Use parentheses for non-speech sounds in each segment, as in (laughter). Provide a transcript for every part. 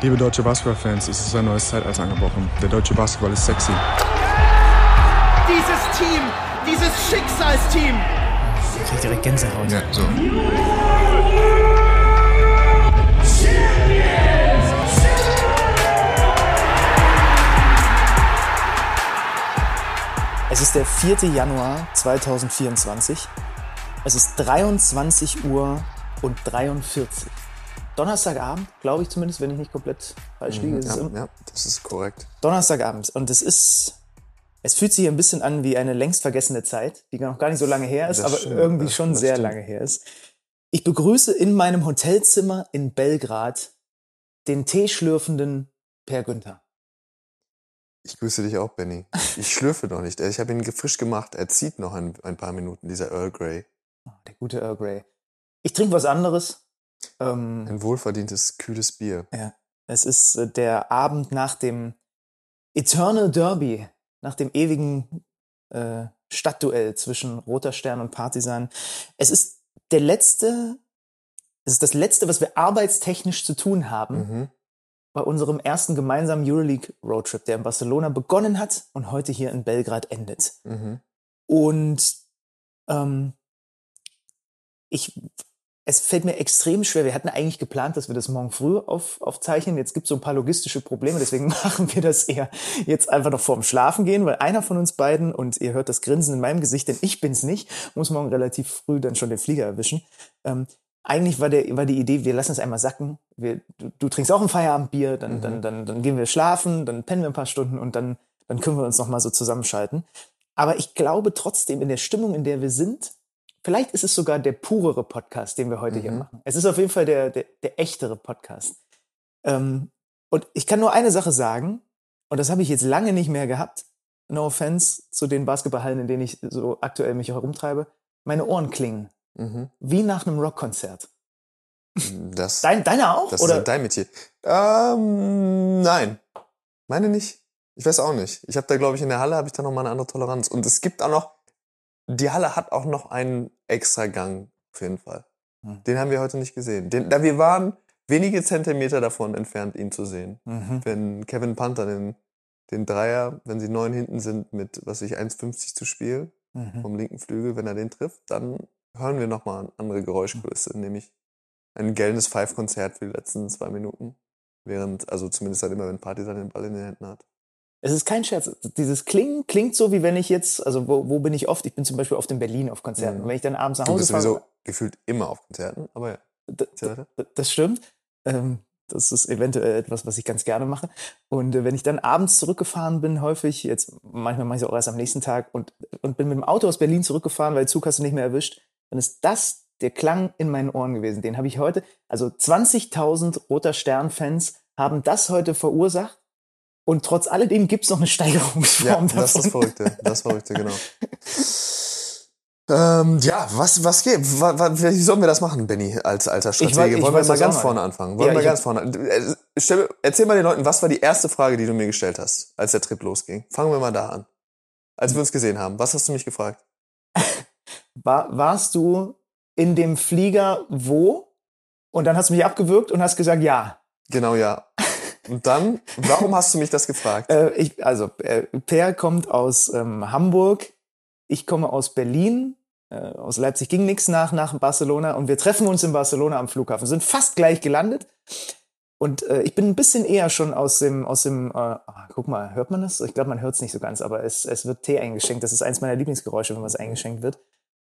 Liebe deutsche Basketballfans, es ist ein neues Zeitalter angebrochen. Der deutsche Basketball ist sexy. Dieses Team, dieses Schicksalsteam. Ich krieg direkt Gänsehaut. Ja, so. Es ist der 4. Januar 2024. Es ist 23 Uhr und 43. Donnerstagabend, glaube ich zumindest, wenn ich nicht komplett falsch liege. Es ist Ja, im- ja, das ist korrekt. Donnerstagabend. Und es ist, es fühlt sich ein bisschen an wie eine längst vergessene Zeit, die noch gar nicht so lange her ist, Das aber stimmt, irgendwie das- schon das sehr stimmt. lange her ist. Ich begrüße in meinem Hotelzimmer in Belgrad den teeschlürfenden Per Günther. Ich grüße dich auch, Benny. Ich schlürfe noch nicht. Ich habe ihn frisch gemacht. Er zieht noch ein, ein paar Minuten, dieser Earl Grey. Oh, Der gute Earl Grey. Ich trinke was anderes. Ähm, Ein wohlverdientes, kühles Bier. Ja, es ist äh, der Abend nach dem Eternal Derby, nach dem ewigen äh, Stadtduell zwischen Roter Stern und Partisan. Es ist der letzte, es ist das letzte, was wir arbeitstechnisch zu tun haben Mhm. bei unserem ersten gemeinsamen Euroleague Roadtrip, der in Barcelona begonnen hat und heute hier in Belgrad endet. Mhm. Und ähm, ich, es fällt mir extrem schwer. Wir hatten eigentlich geplant, dass wir das morgen früh auf, aufzeichnen. Jetzt gibt es so ein paar logistische Probleme, deswegen (laughs) machen wir das eher jetzt einfach noch vorm Schlafen gehen, weil einer von uns beiden, und ihr hört das Grinsen in meinem Gesicht, denn ich bin's nicht, muss morgen relativ früh dann schon den Flieger erwischen. Ähm, eigentlich war, der, war die Idee, wir lassen es einmal sacken. Wir, du, du trinkst auch ein Feierabendbier, dann, dann, dann, dann gehen wir schlafen, dann pennen wir ein paar Stunden und dann, dann können wir uns noch mal so zusammenschalten. Aber ich glaube trotzdem, in der Stimmung, in der wir sind, vielleicht ist es sogar der purere Podcast, den wir heute hier Mhm. machen. Es ist auf jeden Fall der, der, der echtere Podcast. Ähm, und ich kann nur eine Sache sagen, und das habe ich jetzt lange nicht mehr gehabt. No offense zu den Basketballhallen, in denen ich so aktuell mich herumtreibe. Meine Ohren klingen Mhm. wie nach einem Rockkonzert. Das, (laughs) Dein, deine auch? das oder? ist dein Metier. Ähm, nein. Meine nicht. Ich weiß auch nicht. Ich habe da, glaube ich, in der Halle habe ich da noch mal eine andere Toleranz. Und es gibt auch noch, die Halle hat auch noch einen extra Gang, auf jeden Fall. Hm. Den haben wir heute nicht gesehen. Den, da wir waren wenige Zentimeter davon entfernt, ihn zu sehen. Mhm. wenn Kevin Panther den, den Dreier, wenn sie neun hinten sind, mit, was weiß ich, 1,50 zu spielen, Mhm. vom linken Flügel, wenn er den trifft, dann hören wir nochmal eine andere Geräuschkulisse, nämlich ein gellendes Five-Konzert für die letzten zwei Minuten. Während, also zumindest halt immer, wenn Partisan den Ball in den Händen hat. Es ist kein Scherz. Dieses Klingen klingt so, wie wenn ich jetzt, also wo, wo bin ich oft? Ich bin zum Beispiel oft in Berlin auf Konzerten. Mhm. Und wenn ich dann abends nach Du Hause bist fahre, sowieso gefühlt immer auf Konzerten, aber ja. Das stimmt. Ähm, das ist eventuell etwas, was ich ganz gerne mache. Und äh, wenn ich dann abends zurückgefahren bin, häufig, jetzt manchmal mache ich es auch erst am nächsten Tag und, und bin mit dem Auto aus Berlin zurückgefahren, weil Zug hast du nicht mehr erwischt, dann ist das der Klang in meinen Ohren gewesen. Den habe ich heute, also 20.000 Roter Stern-Fans haben das heute verursacht. Und trotz alledem gibt es noch eine Steigerungsform Ja, davon. das ist das Verrückte. Das Verrückte, genau. Ähm, ja, was, was geht? Wie sollen wir das machen, Benny, als alter weiß- ich Stratege? Wollen wir mal ganz noch vorne anfangen? Wollen Ja, wir ich ganz vorne Äh, stell, Erzähl mal den Leuten, was war die erste Frage, die du mir gestellt hast, als der Trip losging? Fangen wir mal da an. Als wir uns gesehen haben, was hast du mich gefragt? (laughs) War, warst du in dem Flieger wo? Und dann hast du mich abgewürgt und hast gesagt, ja. Genau, ja. Und dann, warum hast du mich das gefragt? Äh, ich, also, äh, Per kommt aus ähm, Hamburg, ich komme aus Berlin, äh, aus Leipzig ging nichts nach, nach Barcelona und wir treffen uns in Barcelona am Flughafen, sind fast gleich gelandet. Und äh, ich bin ein bisschen eher schon aus dem, aus dem, äh, ah, guck mal, hört man das? Ich glaube, man hört es nicht so ganz, aber es, es wird Tee eingeschenkt. Das ist eins meiner Lieblingsgeräusche, wenn was eingeschenkt wird.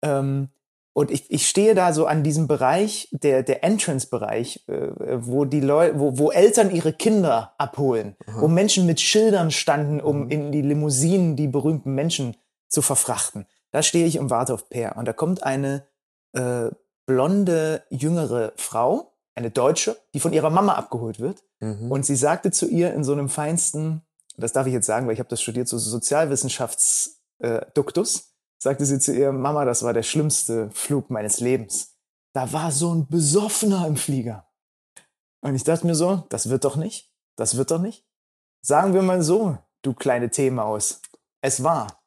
Ähm, und ich, ich stehe da so an diesem Bereich, der, der Entrance-Bereich, äh, wo die Leute, wo, wo Eltern ihre Kinder abholen, wo Menschen mit Schildern standen, um in die Limousinen die berühmten Menschen zu verfrachten. Da stehe ich und warte auf Per. Und da kommt eine äh, blonde, jüngere Frau, eine Deutsche, die von ihrer Mama abgeholt wird. Mhm. Und sie sagte zu ihr in so einem feinsten, das darf ich jetzt sagen, weil ich habe das studiert, so Sozialwissenschaftsduktus, äh, Duktus, sagte sie zu ihr, Mama, das war der schlimmste Flug meines Lebens. Da war so ein Besoffener im Flieger. Und ich dachte mir so, das wird doch nicht, das wird doch nicht. Sagen wir mal so, du kleine Teemaus, es war.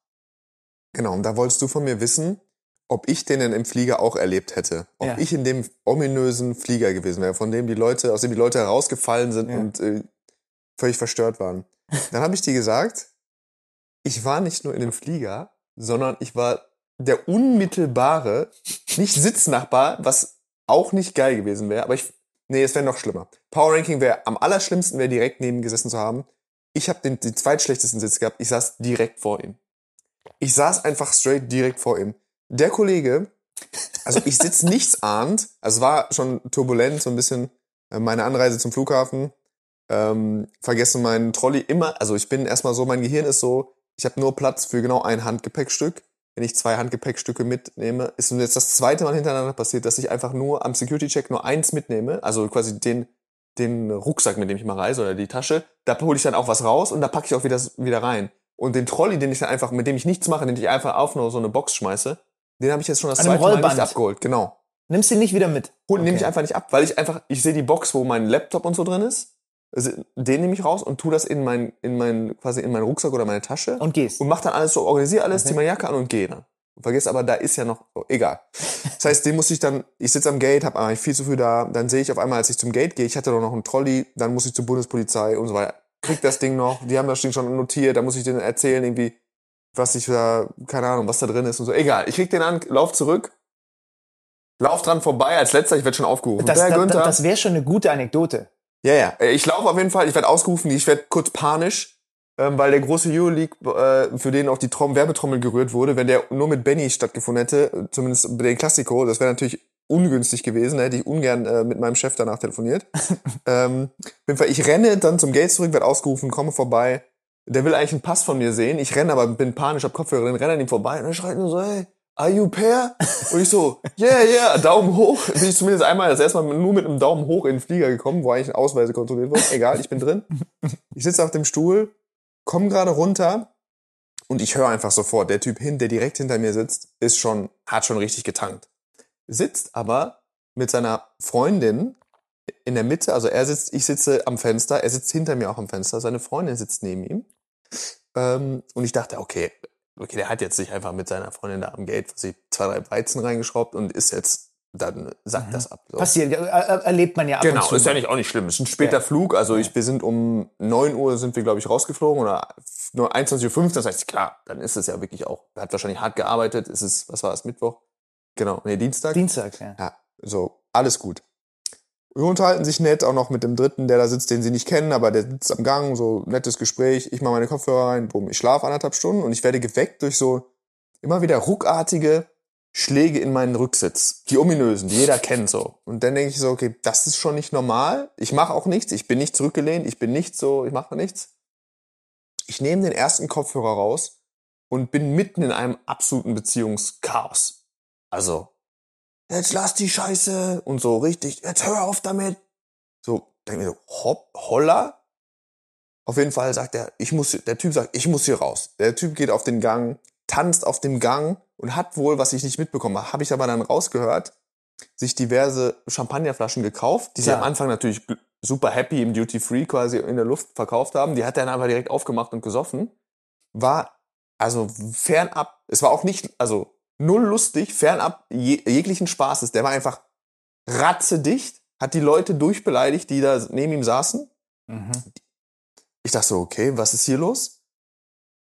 Genau, und da wolltest du von mir wissen, ob ich den denn im Flieger auch erlebt hätte. Ob Ja. ich in dem ominösen Flieger gewesen wäre, von dem die Leute, aus dem die Leute herausgefallen sind Ja. und äh, völlig verstört waren. Dann habe ich dir gesagt, ich war nicht nur in dem Flieger, sondern ich war der unmittelbare, nicht Sitznachbar, was auch nicht geil gewesen wäre, aber ich, nee, es wäre noch schlimmer. Power Ranking wäre am allerschlimmsten, wäre direkt neben gesessen zu haben. Ich habe den, den zweitschlechtesten Sitz gehabt, ich saß direkt vor ihm. Ich saß einfach straight direkt vor ihm. Der Kollege, also ich sitze (laughs) nichts ahnt, also es war schon turbulent, so ein bisschen äh, meine Anreise zum Flughafen, ähm, vergesse meinen Trolley immer, also ich bin erstmal so, mein Gehirn ist so, ich habe nur Platz für genau ein Handgepäckstück. Wenn ich zwei Handgepäckstücke mitnehme, ist mir jetzt das zweite Mal hintereinander passiert, dass ich einfach nur am Security-Check nur eins mitnehme, also quasi den, den Rucksack, mit dem ich mal reise oder die Tasche, da hole ich dann auch was raus und da packe ich auch wieder, wieder rein. Und den Trolley, den ich dann einfach, mit dem ich nichts mache, den ich einfach auf nur so eine Box schmeiße, den habe ich jetzt schon das An zweite Mal nicht abgeholt. Genau. Nimmst du ihn nicht wieder mit? Hol, nehme ich Okay. einfach nicht ab, weil ich einfach, ich sehe die Box, wo mein Laptop und so drin ist. Also, Den nehme ich raus und tu das in mein, in mein, quasi in meinen Rucksack oder meine Tasche Und gehst. und mach dann alles so, organisiere alles, Okay. zieh meine Jacke an und gehe dann. Und vergiss aber, da ist ja noch, oh, egal. Das heißt, den muss ich dann, ich sitze am Gate, habe eigentlich viel zu früh da, dann sehe ich auf einmal, als ich zum Gate gehe, ich hatte doch noch einen Trolley, dann muss ich zur Bundespolizei und so weiter. Krieg das Ding noch, die haben das Ding schon notiert, da muss ich denen erzählen, irgendwie, was ich da, keine Ahnung, was da drin ist und so. Egal, ich krieg den an, lauf zurück, lauf dran vorbei, als letzter, ich werde schon aufgerufen. Das, das, das wäre schon eine gute Anekdote. Ja, ja. Äh, Ich laufe auf jeden Fall, ich werde ausgerufen, ich werde kurz panisch, ähm, weil der große Euroleague, äh, für den auch die Trom Werbetrommel gerührt wurde, wenn der nur mit Benny stattgefunden hätte, zumindest bei den Klassiko, das wäre natürlich ungünstig gewesen, da hätte ich ungern äh, mit meinem Chef danach telefoniert. (laughs) ähm, auf jeden Fall, ich renne dann zum Gate zurück, werde ausgerufen, komme vorbei. Der will eigentlich einen Pass von mir sehen. Ich renne aber, bin panisch, hab Kopfhörer drin, renne an ihm vorbei und er schreit nur so, hey, are you pair? Und ich so, yeah, yeah, Daumen hoch. Bin ich zumindest einmal, das erste Mal nur mit einem Daumen hoch in den Flieger gekommen, wo eigentlich Ausweise kontrolliert wurden. Egal, ich bin drin. Ich sitze auf dem Stuhl, komme gerade runter und ich höre einfach sofort, der Typ hin, der direkt hinter mir sitzt, ist schon, hat schon richtig getankt. Sitzt aber mit seiner Freundin in der Mitte, also er sitzt, ich sitze am Fenster, er sitzt hinter mir auch am Fenster, seine Freundin sitzt neben ihm. Ähm, und ich dachte, okay, okay, der hat jetzt sich einfach mit seiner Freundin da am Gate sich zwei, drei Weizen reingeschraubt und ist jetzt, dann sagt das ab. So. Passiert, äh, äh, erlebt man ja ab Genau, und zu. ist ja nicht auch nicht schlimm. Ist ein später Ja. Flug. Also ich, wir sind um 9 Uhr sind wir, glaube ich, rausgeflogen oder nur 21.05 Uhr. Das heißt, klar, dann ist es ja wirklich auch, er hat wahrscheinlich hart gearbeitet. Es ist, was war es, Mittwoch? Genau, nee, Dienstag. Dienstag, ja. Ja, so, alles gut. Wir unterhalten sich nett, auch noch mit dem Dritten, der da sitzt, den sie nicht kennen, aber der sitzt am Gang, so nettes Gespräch. Ich mache meine Kopfhörer rein, bumm, ich schlafe anderthalb Stunden und ich werde geweckt durch so immer wieder ruckartige Schläge in meinen Rücksitz. Die ominösen, die jeder kennt so. Und dann denke ich so, okay, das ist schon nicht normal. Ich mache auch nichts, ich bin nicht zurückgelehnt, ich bin nicht so, ich mache nichts. Ich nehme den ersten Kopfhörer raus und bin mitten in einem absoluten Beziehungschaos. Also, jetzt lass die Scheiße und so richtig, jetzt hör auf damit. So, denk mir so, hopp, holla. Auf jeden Fall sagt er, ich muss, der Typ sagt, ich muss hier raus. Der Typ geht auf den Gang, tanzt auf dem Gang und hat wohl, was ich nicht mitbekommen habe, habe ich aber dann rausgehört, sich diverse Champagnerflaschen gekauft, die sie Ja. am Anfang natürlich super happy im Duty Free quasi in der Luft verkauft haben. Die hat er dann aber direkt aufgemacht und gesoffen. War also fernab, es war auch nicht, also null lustig, fernab je, jeglichen Spaßes. Der war einfach ratzedicht, hat die Leute durchbeleidigt, die da neben ihm saßen. Mhm. Ich dachte so, okay, was ist hier los?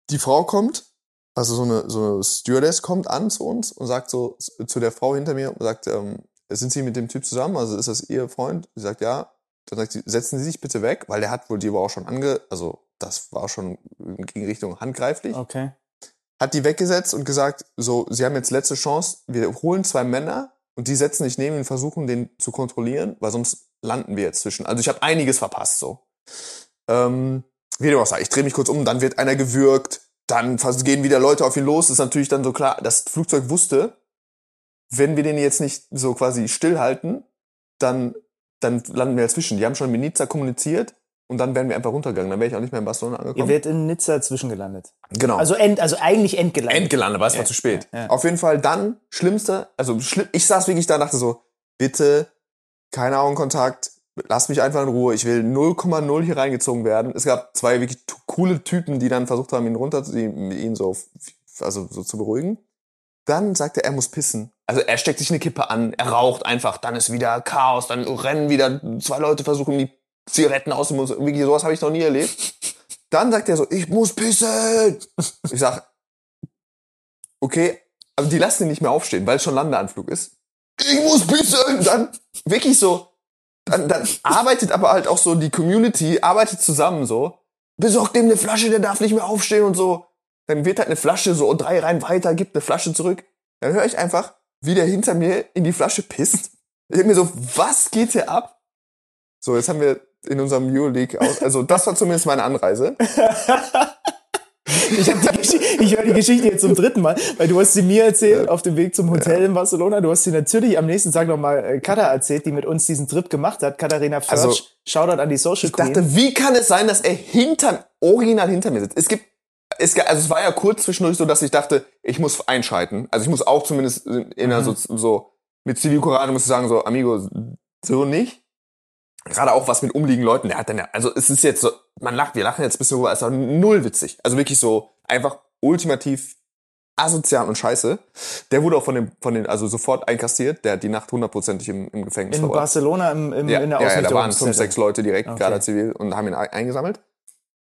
Die Frau kommt, also so eine, so eine Stewardess kommt an zu uns und sagt so zu der Frau hinter mir und sagt, ähm, sind Sie mit dem Typ zusammen? Also ist das Ihr Freund? Sie sagt, ja. Dann sagt sie, setzen Sie sich bitte weg, weil der hat wohl die war auch schon ange, also das war schon gegen Richtung handgreiflich. Okay. Hat die weggesetzt und gesagt, so, Sie haben jetzt letzte Chance, wir holen zwei Männer und die setzen sich neben ihn versuchen, den zu kontrollieren, weil sonst landen wir jetzt zwischen. Also ich habe einiges verpasst so. Ähm, wie dem auch sei, ich drehe mich kurz um, dann wird einer gewürgt, dann gehen wieder Leute auf ihn los. Ist natürlich dann so klar, das Flugzeug wusste, wenn wir den jetzt nicht so quasi stillhalten, dann, dann landen wir dazwischen. Die haben schon mit Nizza kommuniziert und dann wären wir einfach runtergegangen. Dann wäre ich auch nicht mehr in Barcelona Ihr angekommen. werdet in Nizza zwischengelandet. genau. Also, end, also eigentlich endgelandet. Endgelandet, aber es war Ja, zu spät. ja, ja. Auf jeden Fall dann, schlimmste, also schlimm, ich saß wirklich da und dachte so, bitte, kein Augenkontakt, lass mich einfach in Ruhe, ich will 0,0 hier reingezogen werden. Es gab zwei wirklich coole Typen, die dann versucht haben, ihn runter, ihn ihn so, also so zu beruhigen. Dann sagt er, er muss pissen. Also er steckt sich eine Kippe an, er raucht einfach, dann ist wieder Chaos, dann rennen wieder zwei Leute versuchen die Zigaretten aus dem Mund. Wirklich, sowas habe ich noch nie erlebt. Dann sagt er so, ich muss pissen. Ich sag, okay, aber die lassen ihn nicht mehr aufstehen, weil es schon Landeanflug ist. Ich muss pissen. Dann wirklich so, dann, dann arbeitet aber halt auch so die Community, arbeitet zusammen so. Besorgt dem eine Flasche, der darf nicht mehr aufstehen und so. Dann wird halt eine Flasche so drei Reihen weiter, gibt eine Flasche zurück. Dann höre ich einfach, wie der hinter mir in die Flasche pisst. Ich denk mir so, was geht hier ab? So, jetzt haben wir in unserem Euroleague aus, also das war zumindest meine Anreise. Ich, ich höre die Geschichte jetzt zum dritten Mal, weil du hast sie mir erzählt auf dem Weg zum Hotel in Barcelona. Du hast sie natürlich am nächsten Tag nochmal äh, Katha erzählt, die mit uns diesen Trip gemacht hat. Katharina Försch, Also, Shoutout an die Social Ich Queen. dachte, wie kann es sein, dass er hinter, original hinter mir sitzt? Es gibt, es, also es war ja kurz zwischendurch so, dass ich dachte, ich muss einschalten. Also ich muss auch zumindest in einer so, so, mit Zivilcourage muss ich sagen, so, Amigo, so nicht. Gerade auch was mit umliegenden Leuten, der hat dann ja, also es ist jetzt so, man lacht, wir lachen jetzt ein bisschen drüber, es ist auch null witzig. Also wirklich so, einfach ultimativ asozial und scheiße. Der wurde auch von dem, von den, also sofort einkassiert, der hat die Nacht hundertprozentig im, im Gefängnis in verbracht. Barcelona im, im, Ja, in der ja, ja, da waren fünf, sechs Leute direkt, Okay. gerade zivil, und haben ihn ein- eingesammelt.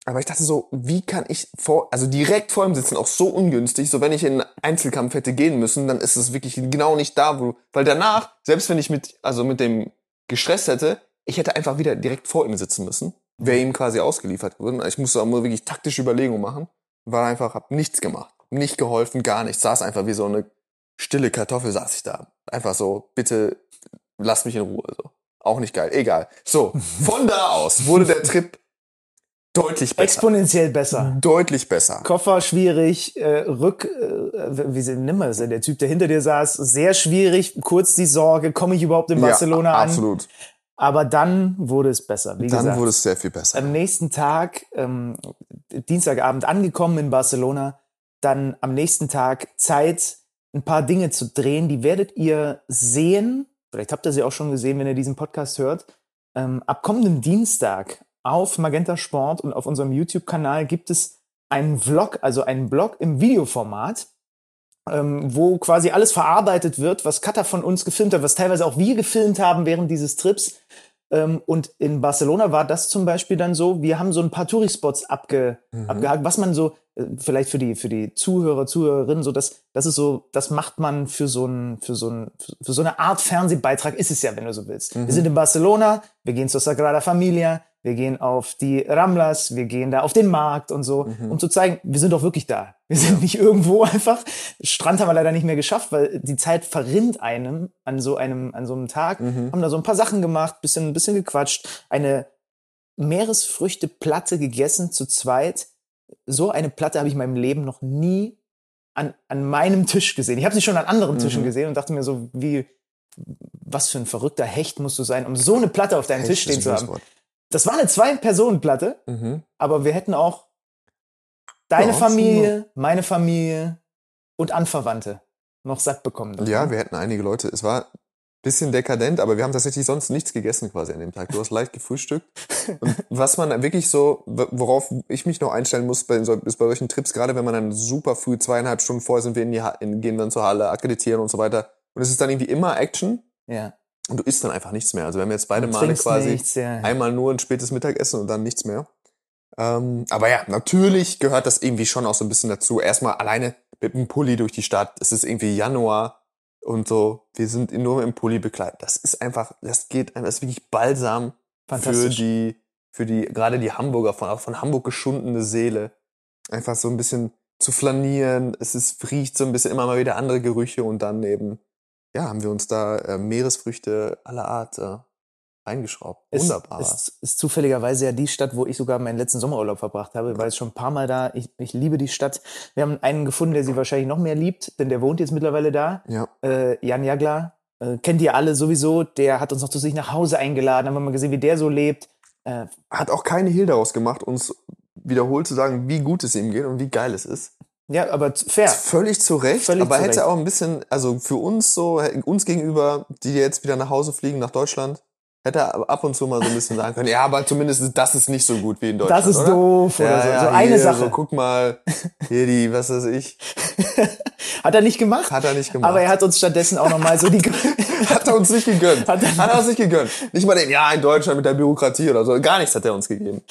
Aber ich dachte so, wie kann ich vor, also direkt vor ihm sitzen, auch so ungünstig, so wenn ich in einen Einzelkampf hätte gehen müssen, dann ist es wirklich genau nicht da, wo, weil danach, selbst wenn ich mit, also mit dem gestresst hätte, ich hätte einfach wieder direkt vor ihm sitzen müssen, wäre ihm quasi ausgeliefert worden. Ich musste auch mal wirklich taktische Überlegungen machen, war einfach, hab nichts gemacht, nicht geholfen, gar nichts, saß einfach wie so eine stille Kartoffel saß ich da. Einfach so, bitte lass mich in Ruhe, so. Auch nicht geil, egal. So, von da aus wurde der Trip deutlich besser. Exponentiell besser. Deutlich besser. Koffer schwierig, äh, Rück, äh, wie sie- nimm mal das, der Typ, der hinter dir saß, sehr schwierig, kurz die Sorge, komme ich überhaupt in Barcelona ja, an? absolut. Aber dann wurde es besser, wie Dann gesagt. wurde es sehr viel besser. am nächsten Tag, ähm, Dienstagabend angekommen in Barcelona, dann am nächsten Tag Zeit, ein paar Dinge zu drehen, die werdet ihr sehen, vielleicht habt ihr sie auch schon gesehen, wenn ihr diesen Podcast hört, ähm, ab kommendem Dienstag auf Magenta Sport und auf unserem YouTube-Kanal gibt es einen Vlog, also einen Blog im Videoformat, ähm, wo quasi alles verarbeitet wird, was Katha von uns gefilmt hat, was teilweise auch wir gefilmt haben während dieses Trips. Ähm, und in Barcelona war das zum Beispiel dann so, wir haben so ein paar Touri-Spots abge, Mhm. abgehakt, was man so, äh, vielleicht für die, für die Zuhörer, Zuhörerinnen, so das, das ist so, das macht man für so ein, für so ein, für so eine Art Fernsehbeitrag ist es ja, wenn du so willst. Mhm. Wir sind in Barcelona, wir gehen zur Sagrada Familia, wir gehen auf die Ramblas, wir gehen da auf den Markt und so, Mhm. um zu zeigen, wir sind doch wirklich da. Wir sind nicht irgendwo (laughs) einfach. Strand haben wir leider nicht mehr geschafft, weil die Zeit verrinnt einem an so einem, an so einem Tag. Mhm. Haben da so ein paar Sachen gemacht, bisschen, bisschen gequatscht, eine Meeresfrüchteplatte gegessen zu zweit. So eine Platte habe ich in meinem Leben noch nie an, an meinem Tisch gesehen. Ich habe sie schon an anderen Tischen Mhm. gesehen und dachte mir so, wie, was für ein verrückter Hecht musst du sein, um so eine Platte auf deinem Tisch stehen zu haben. Das war eine Zwei-Personen-Platte, Mhm. aber wir hätten auch deine Ja, Familie, meine Familie und Anverwandte noch satt bekommen. davon. Ja, wir hätten einige Leute. Es war ein bisschen dekadent, aber wir haben tatsächlich sonst nichts gegessen quasi an dem Tag. Du hast leicht gefrühstückt. (laughs) Und was man wirklich so, worauf ich mich noch einstellen muss, bei, ist bei solchen Trips, gerade wenn man dann super früh, zweieinhalb Stunden vorher sind wir in die, in, gehen dann zur Halle, akkreditieren und so weiter. Und es ist dann irgendwie immer Action ja. Und du isst dann einfach nichts mehr. Also wir haben jetzt beide Male quasi nichts, ja. einmal nur ein spätes Mittagessen und dann nichts mehr. Ähm, aber ja, natürlich gehört das irgendwie schon auch so ein bisschen dazu. Erstmal alleine mit dem Pulli durch die Stadt. Es ist irgendwie Januar und so. Wir sind nur im Pulli bekleidet. Das ist einfach, das geht, einfach- das ist wirklich balsam für die, für die, gerade die Hamburger, von, von Hamburg geschundene Seele. Einfach so ein bisschen zu flanieren. Es ist, riecht so ein bisschen immer mal wieder andere Gerüche und dann eben, ja, haben wir uns da äh, Meeresfrüchte aller Art äh, eingeschraubt. Wunderbar. Ist, ist, ist zufälligerweise ja die Stadt, wo ich sogar meinen letzten Sommerurlaub verbracht habe. Ich war jetzt schon ein paar Mal da. Ich, ich liebe die Stadt. Wir haben einen gefunden, der sie wahrscheinlich noch mehr liebt, denn der wohnt jetzt mittlerweile da. ja. Äh, Jan Jagler. Äh, kennt ihr alle sowieso. Der hat uns noch zu sich nach Hause eingeladen. Haben wir mal gesehen, wie der so lebt. Äh, hat auch keine Hehl daraus gemacht, uns wiederholt zu sagen, wie gut es ihm geht und wie geil es ist. Ja, aber fair. Völlig zu Recht, Völlig aber zu hätte Recht. auch ein bisschen, also für uns so, uns gegenüber, die jetzt wieder nach Hause fliegen, nach Deutschland, hätte er ab und zu mal so ein bisschen sagen können, ja, aber zumindest das ist nicht so gut wie in Deutschland. Das ist oder? doof oder ja, so. Ja, so eine hier, Sache. So, guck mal, hier die, was weiß ich, (laughs) Hat er nicht gemacht? hat er nicht gemacht. Aber er hat uns stattdessen auch nochmal so die. (laughs) hat er uns nicht gegönnt. Hat Hat er- er, uns nicht gegönnt. Nicht mal den, ja, in Deutschland mit der Bürokratie oder so. Gar nichts hat er uns gegeben.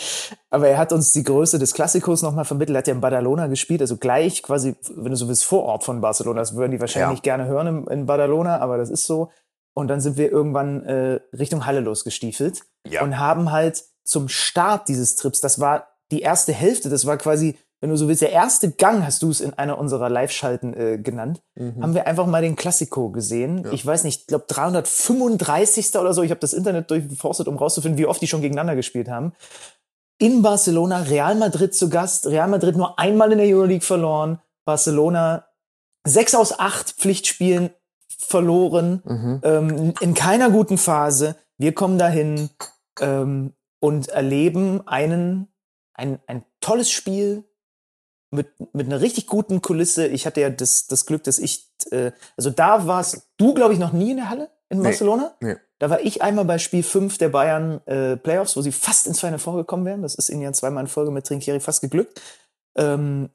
Aber er hat uns die Größe des Klassikos nochmal vermittelt. Er hat ja in Badalona gespielt, also gleich quasi, wenn du so willst, Vorort von Barcelona. Das würden die wahrscheinlich Ja. nicht gerne hören in, in Badalona, aber das ist so. Und dann sind wir irgendwann äh, Richtung Halle losgestiefelt Ja. und haben halt zum Start dieses Trips, das war die erste Hälfte, das war quasi, wenn du so willst, der erste Gang, hast du es in einer unserer Live-Schalten äh, genannt, Mhm. haben wir einfach mal den Klassiko gesehen. Ich weiß nicht, ich glaube 335. oder so. Ich habe das Internet durchforstet, um rauszufinden, wie oft die schon gegeneinander gespielt haben in Barcelona, Real Madrid zu Gast. Real Madrid nur einmal in der Euroleague verloren. Barcelona sechs aus acht Pflichtspielen verloren, Mhm. ähm, in keiner guten Phase. Wir kommen dahin ähm, und erleben einen, ein, ein tolles Spiel mit, mit einer richtig guten Kulisse. Ich hatte ja das, das Glück, dass ich, äh, also da warst du, glaube ich, noch nie in der Halle in Nee. Barcelona. Nee. Da war ich einmal bei Spiel 5 der Bayern äh, Playoffs, wo sie fast ins Final Four gekommen wären. Das ist ihnen ja zweimal in Folge mit Trinkieri fast geglückt. Ähm,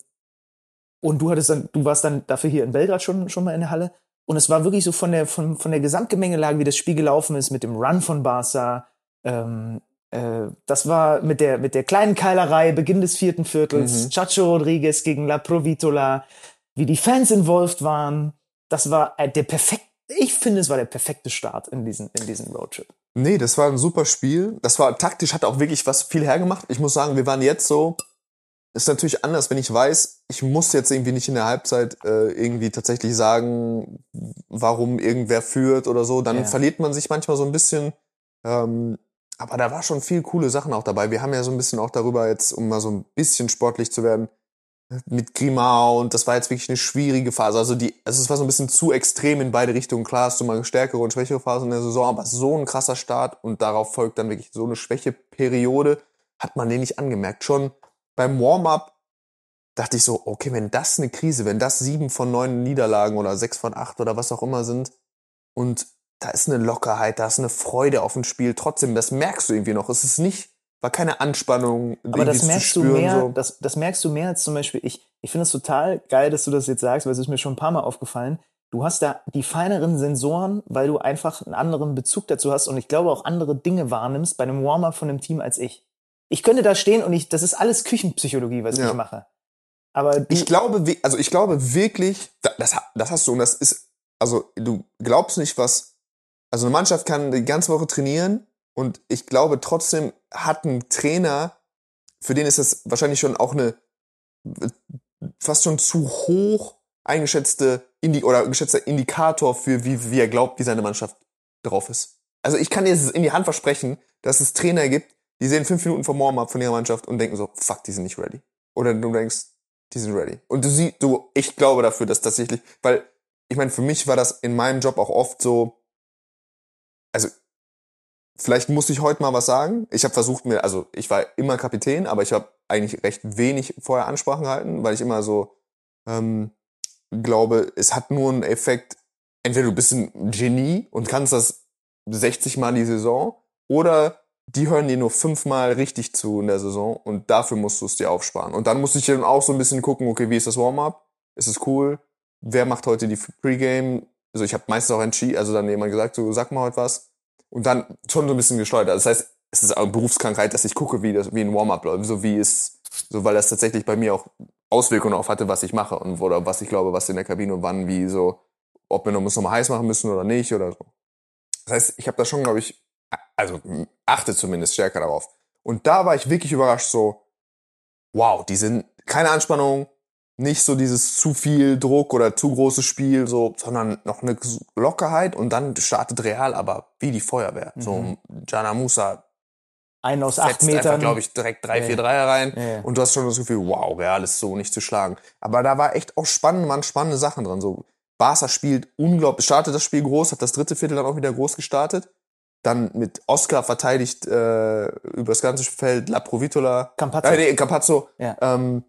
und du hattest dann, du warst dann dafür hier in Belgrad schon, schon mal in der Halle. Und es war wirklich so von der, von, von der Gesamtgemengelage, wie das Spiel gelaufen ist, mit dem Run von Barca. Ähm, äh, das war mit der, mit der kleinen Keilerei, Beginn des vierten Viertels, Mhm. Chacho Rodriguez gegen La Provitola, wie die Fans involviert waren. Das war äh, der perfekt, ich finde, es war der perfekte Start in diesen, in diesen Roadtrip. Nee, das war ein super Spiel. Das war taktisch, hat auch wirklich was viel hergemacht. Ich muss sagen, wir waren jetzt so. Ist natürlich anders, wenn ich weiß, ich muss jetzt irgendwie nicht in der Halbzeit äh, irgendwie tatsächlich sagen, warum irgendwer führt oder so. Dann Ja. verliert man sich manchmal so ein bisschen. Ähm, aber da war schon viel coole Sachen auch dabei. Wir haben ja so ein bisschen auch darüber jetzt, um mal so ein bisschen sportlich zu werden, mit Grimau und das war jetzt wirklich eine schwierige Phase. Also die, also es war so ein bisschen zu extrem in beide Richtungen. Klar hast du mal stärkere und schwächere Phasen in der Saison, aber so ein krasser Start und darauf folgt dann wirklich so eine Schwächeperiode, hat man den nicht angemerkt. Schon beim Warm-up dachte ich so, okay, wenn das eine Krise, wenn das sieben von neun Niederlagen oder sechs von acht oder was auch immer sind und da ist eine Lockerheit, da ist eine Freude auf dem Spiel. Trotzdem, das merkst du irgendwie noch. Es ist nicht, war keine Anspannung. Aber das merkst du spüren, mehr, so. das, das merkst du mehr als zum Beispiel ich. Ich finde es total geil, dass du das jetzt sagst, weil es ist mir schon ein paar Mal aufgefallen. Du hast da die feineren Sensoren, weil du einfach einen anderen Bezug dazu hast und ich glaube auch andere Dinge wahrnimmst bei einem Warm-up von einem Team als ich. Ich könnte da stehen und ich, das ist alles Küchenpsychologie, was Ja. ich mache. Aber du, Ich glaube, also ich glaube wirklich, da- das, das hast du und das ist, also du glaubst nicht, was, also eine Mannschaft kann die ganze Woche trainieren und ich glaube trotzdem hat ein Trainer, für den ist das wahrscheinlich schon auch eine fast schon zu hoch eingeschätzte Indi oder geschätzter Indikator für wie, wie er glaubt, wie seine Mannschaft drauf ist. Also ich kann dir in die Hand versprechen, dass es Trainer gibt, die sehen fünf Minuten vom Warm-up von ihrer Mannschaft und denken so, fuck, die sind nicht ready. Oder du denkst, die sind ready. Und du siehst, du, ich glaube dafür, dass tatsächlich, weil, ich meine, für mich war das in meinem Job auch oft so, also, vielleicht muss ich heute mal was sagen. Ich habe versucht mir, also ich war immer Kapitän, aber ich habe eigentlich recht wenig vorher Ansprachen gehalten, weil ich immer so ähm, glaube, es hat nur einen Effekt, entweder du bist ein Genie und kannst das 60 Mal die Saison, oder die hören dir nur fünfmal richtig zu in der Saison und dafür musst du es dir aufsparen. Und dann musste ich dann auch so ein bisschen gucken, okay, wie ist das Warm-up? Ist es cool? Wer macht heute die Pre-Game? Also ich habe meistens auch entschieden, also dann jemand gesagt, so sag mal heute was. Und dann schon so ein bisschen gesteuert. Also das heißt, es ist auch eine Berufskrankheit, dass ich gucke, wie das, wie ein Warm-up läuft, so wie es, so weil das tatsächlich bei mir auch Auswirkungen auf hatte, was ich mache und oder was ich glaube, was in der Kabine und wann, wie so, ob wir uns nochmal heiß machen müssen oder nicht oder so. Das heißt, ich habe da schon, glaube ich, also achte zumindest stärker darauf. Und da war ich wirklich überrascht, so, wow, die sind keine Anspannung, nicht so dieses zu viel Druck oder zu großes Spiel, so, sondern noch eine Lockerheit und dann startet Real aber wie die Feuerwehr. So, Jana Musa einen aus acht Metern. glaube ich, direkt drei, Ja. vier Dreier rein. Ja. Und du hast schon das Gefühl, wow, Real ist so nicht zu schlagen. Aber da war echt auch spannend, waren spannende Sachen dran. So, Barca spielt unglaublich, startet das Spiel groß, hat das dritte Viertel dann auch wieder groß gestartet. Dann mit Oscar verteidigt äh, über das ganze Feld La Provitola. Campazzo. Äh, nee, Campazzo. Ja. Ähm,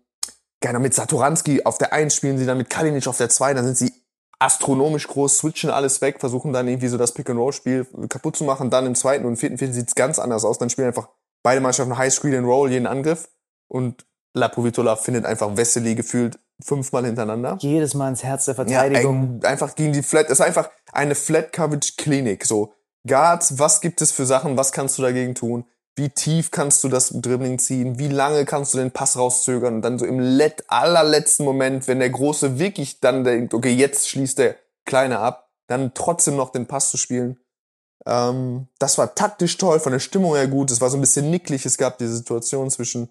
gerne mit Satoranski auf der 1 spielen sie dann mit Kalinic auf der 2, dann sind sie astronomisch groß, switchen alles weg, versuchen dann irgendwie so das Pick-and-Roll-Spiel kaputt zu machen. Dann im zweiten und vierten Viertel sieht's ganz anders aus. Dann spielen einfach beide Mannschaften High Screen and Roll, jeden Angriff. Und La Provitola findet einfach Wesley gefühlt fünfmal hintereinander. Jedes Mal ins Herz der Ja, Verteidigung. ein, einfach gegen die Flat. Ist einfach eine Flat Coverage Klinik. So Guards, was gibt es für Sachen? Was kannst du dagegen tun? Wie tief kannst du das Dribbling ziehen? Wie lange kannst du den Pass rauszögern? Und dann so im let allerletzten Moment, wenn der Große wirklich dann denkt, okay, jetzt schließt der Kleine ab, dann trotzdem noch den Pass zu spielen. Ähm, das war taktisch toll, von der Stimmung her gut. Es war so ein bisschen nicklig. Es gab diese Situation zwischen,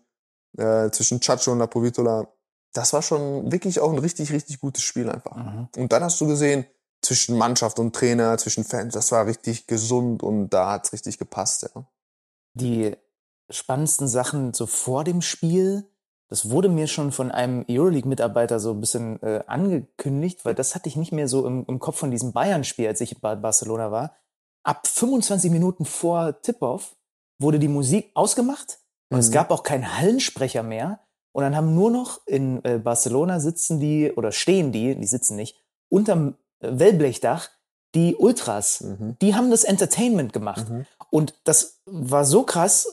äh, zwischen Chacho und La Provitola. Das war schon wirklich auch ein richtig, richtig gutes Spiel einfach. Mhm. Und dann hast du gesehen, zwischen Mannschaft und Trainer, zwischen Fans, das war richtig gesund und da hat's richtig gepasst, ja. die spannendsten Sachen so vor dem Spiel, das wurde mir schon von einem Euroleague-Mitarbeiter so ein bisschen äh, angekündigt, weil das hatte ich nicht mehr so im, im Kopf von diesem Bayern-Spiel, als ich bei Barcelona war. Ab 25 Minuten vor Tip-Off wurde die Musik ausgemacht und es Mhm. gab auch keinen Hallensprecher mehr. Und dann haben nur noch in äh, Barcelona sitzen die oder stehen die, die sitzen nicht, unterm Wellblechdach die Ultras. Mhm. Die haben das Entertainment gemacht. Mhm. Und das war so krass,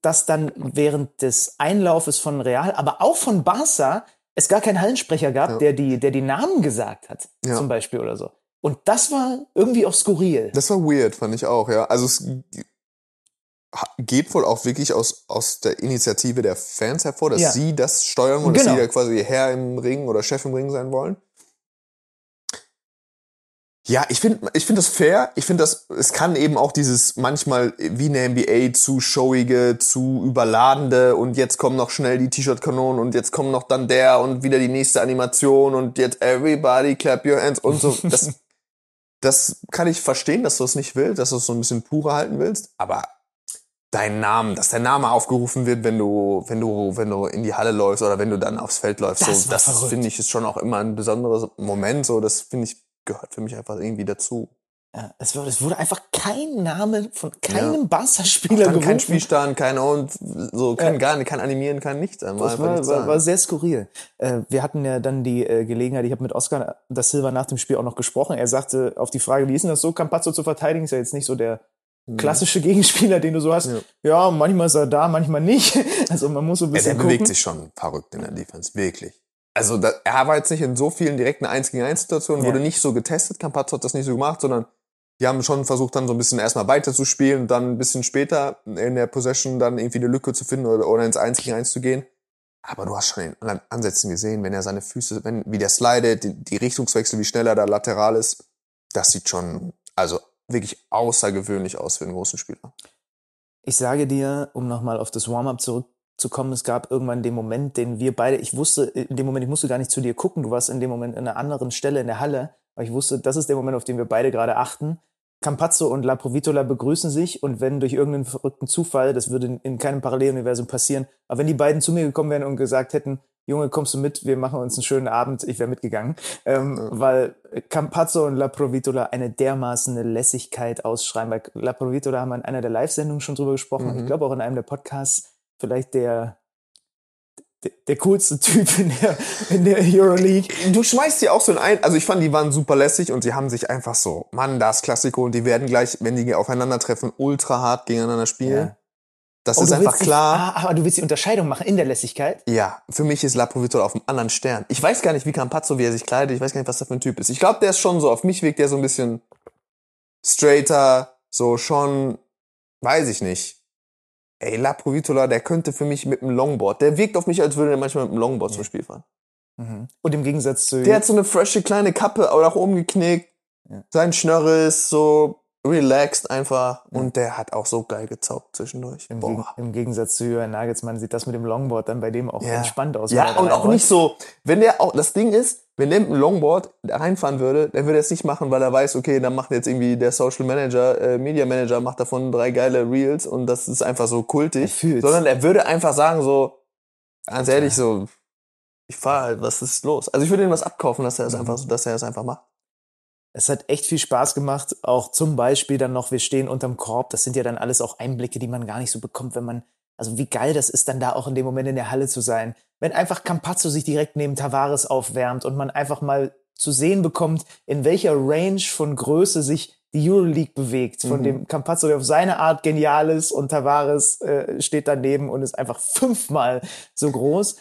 dass dann während des Einlaufes von Real, aber auch von Barca, es gar keinen Hallensprecher gab, Ja. der, die, der die Namen gesagt hat, Ja. zum Beispiel oder so. Und das war irgendwie auch skurril. Das war weird, fand ich auch, ja. Also es geht wohl auch wirklich aus, aus der Initiative der Fans hervor, dass Ja. sie das steuern wollen, dass Genau. sie da quasi Herr im Ring oder Chef im Ring sein wollen. Ja, ich finde ich finde das fair. Ich finde das, es kann eben auch dieses manchmal wie in der NBA zu showige, zu überladende und jetzt kommen noch schnell die T-Shirt-Kanonen und jetzt kommt noch dann der und wieder die nächste Animation und jetzt everybody clap your hands und so. Das, (laughs) das kann ich verstehen, dass du es nicht willst, dass du es so ein bisschen purer halten willst, aber dein Namen, dass dein Name aufgerufen wird, wenn du, wenn du, wenn du in die Halle läufst oder wenn du dann aufs Feld läufst, Das so, das finde ich ist schon auch immer ein besonderes Moment, so, das finde ich gehört für mich einfach irgendwie dazu. Ja, es, wurde, es wurde einfach kein Name von keinem Barca-Spieler Dann gerufen. kein Spielstand, kein und so, kein gar nicht, kein Animieren, kein nichts. Das war, war, war sehr skurril. Äh, wir hatten ja dann die äh, Gelegenheit, ich habe mit Oscar da Silva nach dem Spiel auch noch gesprochen. Er sagte auf die Frage, wie ist denn das so, Campazzo zu verteidigen, ist ja jetzt nicht so der klassische Gegenspieler, den du so hast. Mhm. Ja. Ja, manchmal ist er da, manchmal nicht. (laughs) Also man muss so ein Ja, der bisschen bewegt gucken. sich schon verrückt in der Defense, wirklich. Also da, er war jetzt nicht in so vielen direkten 1 gegen 1 Situationen, Ja. wurde nicht so getestet, Campazzo hat das nicht so gemacht, sondern die haben schon versucht, dann so ein bisschen erstmal weiter zu spielen und dann ein bisschen später in der Possession dann irgendwie eine Lücke zu finden oder, oder ins 1 gegen 1 zu gehen. Aber du hast schon in anderen Ansätzen gesehen, wenn er seine Füße, wenn, wie der slidet, die, die Richtungswechsel, wie schnell er da lateral ist, das sieht schon, also wirklich außergewöhnlich aus für einen großen Spieler. Ich sage dir, um nochmal auf das Warm-up zurückzukommen, es gab irgendwann den Moment, den wir beide, ich wusste, in dem Moment, ich musste gar nicht zu dir gucken, du warst in dem Moment an einer anderen Stelle in der Halle, aber ich wusste, das ist der Moment, auf den wir beide gerade achten. Campazzo und La Provitola begrüßen sich. Und wenn durch irgendeinen verrückten Zufall, das würde in, in keinem Paralleluniversum passieren, aber wenn die beiden zu mir gekommen wären und gesagt hätten, Junge, kommst du mit, wir machen uns einen schönen Abend, ich wäre mitgegangen, ähm, weil Campazzo und La Provitola eine dermaßen eine Lässigkeit ausschreiben. Bei La Provitola haben wir in einer der Live-Sendungen schon drüber gesprochen, Mhm. ich glaube auch in einem der Podcasts, vielleicht der, der, der coolste (laughs) Typ in der, in der Euroleague. Du schmeißt die auch so in ein, also ich fand, die waren super lässig und sie haben sich einfach so, Mann, das Klassiko und die werden gleich, wenn die aufeinandertreffen, ultra hart gegeneinander spielen. Ja. Das Oh, ist einfach willst die- klar. Ah, aber du willst die Unterscheidung machen in der Lässigkeit? Ja, für mich ist Laprovitola auf einem anderen Stern. Ich weiß gar nicht, wie Campazzo, wie er sich kleidet. Ich weiß gar nicht, was das für ein Typ ist. Ich glaube, der ist schon so, auf mich wirkt der so ein bisschen straighter, so schon, weiß ich nicht. Ey, Laprovitola, der könnte für mich mit einem Longboard, der wirkt auf mich, als würde er manchmal mit einem Longboard zum Spiel fahren. Mhm. Und im Gegensatz zu Der hat so eine frische kleine Kappe, aber nach oben geknickt. Ja. Sein Schnörre ist so relaxed einfach. Und der hat auch so geil gezaubt zwischendurch. Im, Boah. Im Gegensatz zu Jürgen Nagelsmann sieht das mit dem Longboard dann bei dem auch entspannt aus. Ja, und auch nicht so, wenn der auch, das Ding ist, wenn mit einem Longboard reinfahren würde, dann würde er es nicht machen, weil er weiß, okay, dann macht jetzt irgendwie der Social Manager, äh, Media Manager macht davon drei geile Reels und das ist einfach so kultig. Er. Sondern er würde einfach sagen so, ganz ehrlich, so, ich fahr halt, was ist los? Also ich würde ihm was abkaufen, dass er es Mhm. einfach, dass er es einfach macht. Es hat echt viel Spaß gemacht. Auch zum Beispiel dann noch, wir stehen unterm Korb. Das sind ja dann alles auch Einblicke, die man gar nicht so bekommt, wenn man, also wie geil das ist, dann da auch in dem Moment in der Halle zu sein. Wenn einfach Campazzo sich direkt neben Tavares aufwärmt und man einfach mal zu sehen bekommt, in welcher Range von Größe sich die Euroleague bewegt, von Mhm. dem Campazzo, der auf seine Art genial ist und Tavares äh, steht daneben und ist einfach fünfmal so groß.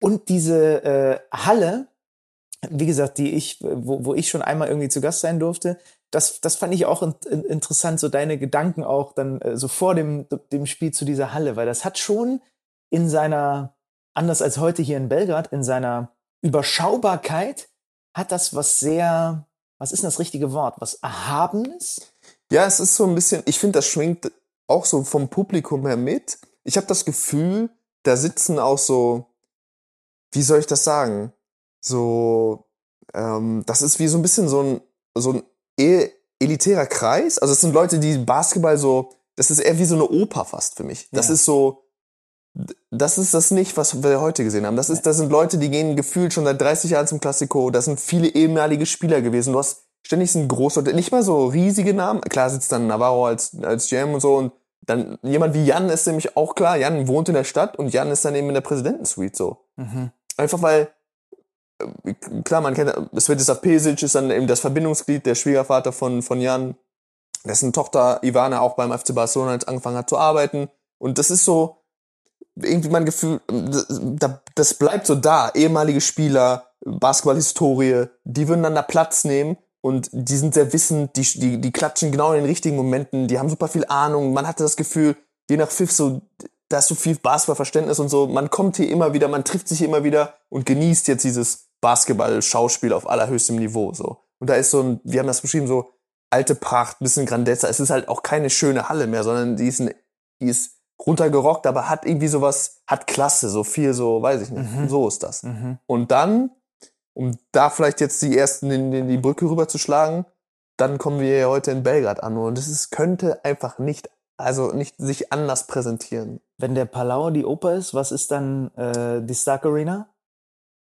Und diese äh, Halle, wie gesagt, die ich, wo, wo ich schon einmal irgendwie zu Gast sein durfte, das, das fand ich auch in, in, interessant, so deine Gedanken auch dann äh, so vor dem, dem Spiel zu dieser Halle, weil das hat schon in seiner, anders als heute hier in Belgrad, in seiner Überschaubarkeit, hat das was sehr, was ist denn das richtige Wort, was Erhabenes? Ja, es ist so ein bisschen, ich finde, das schwingt auch so vom Publikum her mit. Ich habe das Gefühl, da sitzen auch so, wie soll ich das sagen? So, ähm, das ist wie so ein bisschen so ein, so ein elitärer Kreis. Also es sind Leute, die Basketball so, das ist eher wie so eine Oper fast für mich. Das Ja. ist so, das ist das nicht, was wir heute gesehen haben. Das ist, das sind Leute, die gehen gefühlt schon seit 30 Jahren zum Klassiko. Das sind viele ehemalige Spieler gewesen. Du hast ständig sind große, nicht mal so riesige Namen. Klar sitzt dann Navarro als, als GM und so und dann jemand wie Jan ist nämlich auch klar. Jan wohnt in der Stadt und Jan ist dann eben in der Präsidentensuite so. Einfach weil, klar, man kennt, Svetislav Pesic ist dann eben das Verbindungsglied, der Schwiegervater von, von Jan, dessen Tochter Ivana auch beim FC Barcelona jetzt angefangen hat zu arbeiten. Und das ist so, irgendwie mein Gefühl, das, bleibt so da. Ehemalige Spieler, Basketballhistorie, die würden dann da Platz nehmen und die sind sehr wissend, die, die, die klatschen genau in den richtigen Momenten, die haben super viel Ahnung. Man hatte das Gefühl, je nach Pfiff so, da ist so viel Basketballverständnis und so. Man kommt hier immer wieder, man trifft sich hier immer wieder und genießt jetzt dieses Basketball-Schauspiel auf allerhöchstem Niveau, so. Und da ist so ein, wir haben das beschrieben, so alte Pracht, bisschen Grandezza. Es ist halt auch keine schöne Halle mehr, sondern die ist, ein, die ist runtergerockt, aber hat irgendwie sowas, hat Klasse, so viel, so, weiß ich nicht. Mhm. So ist das. Mhm. Und dann, um da vielleicht jetzt die ersten in, die Brücke rüber zu schlagen, dann kommen wir ja heute in Belgrad an und es könnte einfach nicht, also nicht sich anders präsentieren. Wenn der Palau die Oper ist, was ist dann äh, die Stark Arena?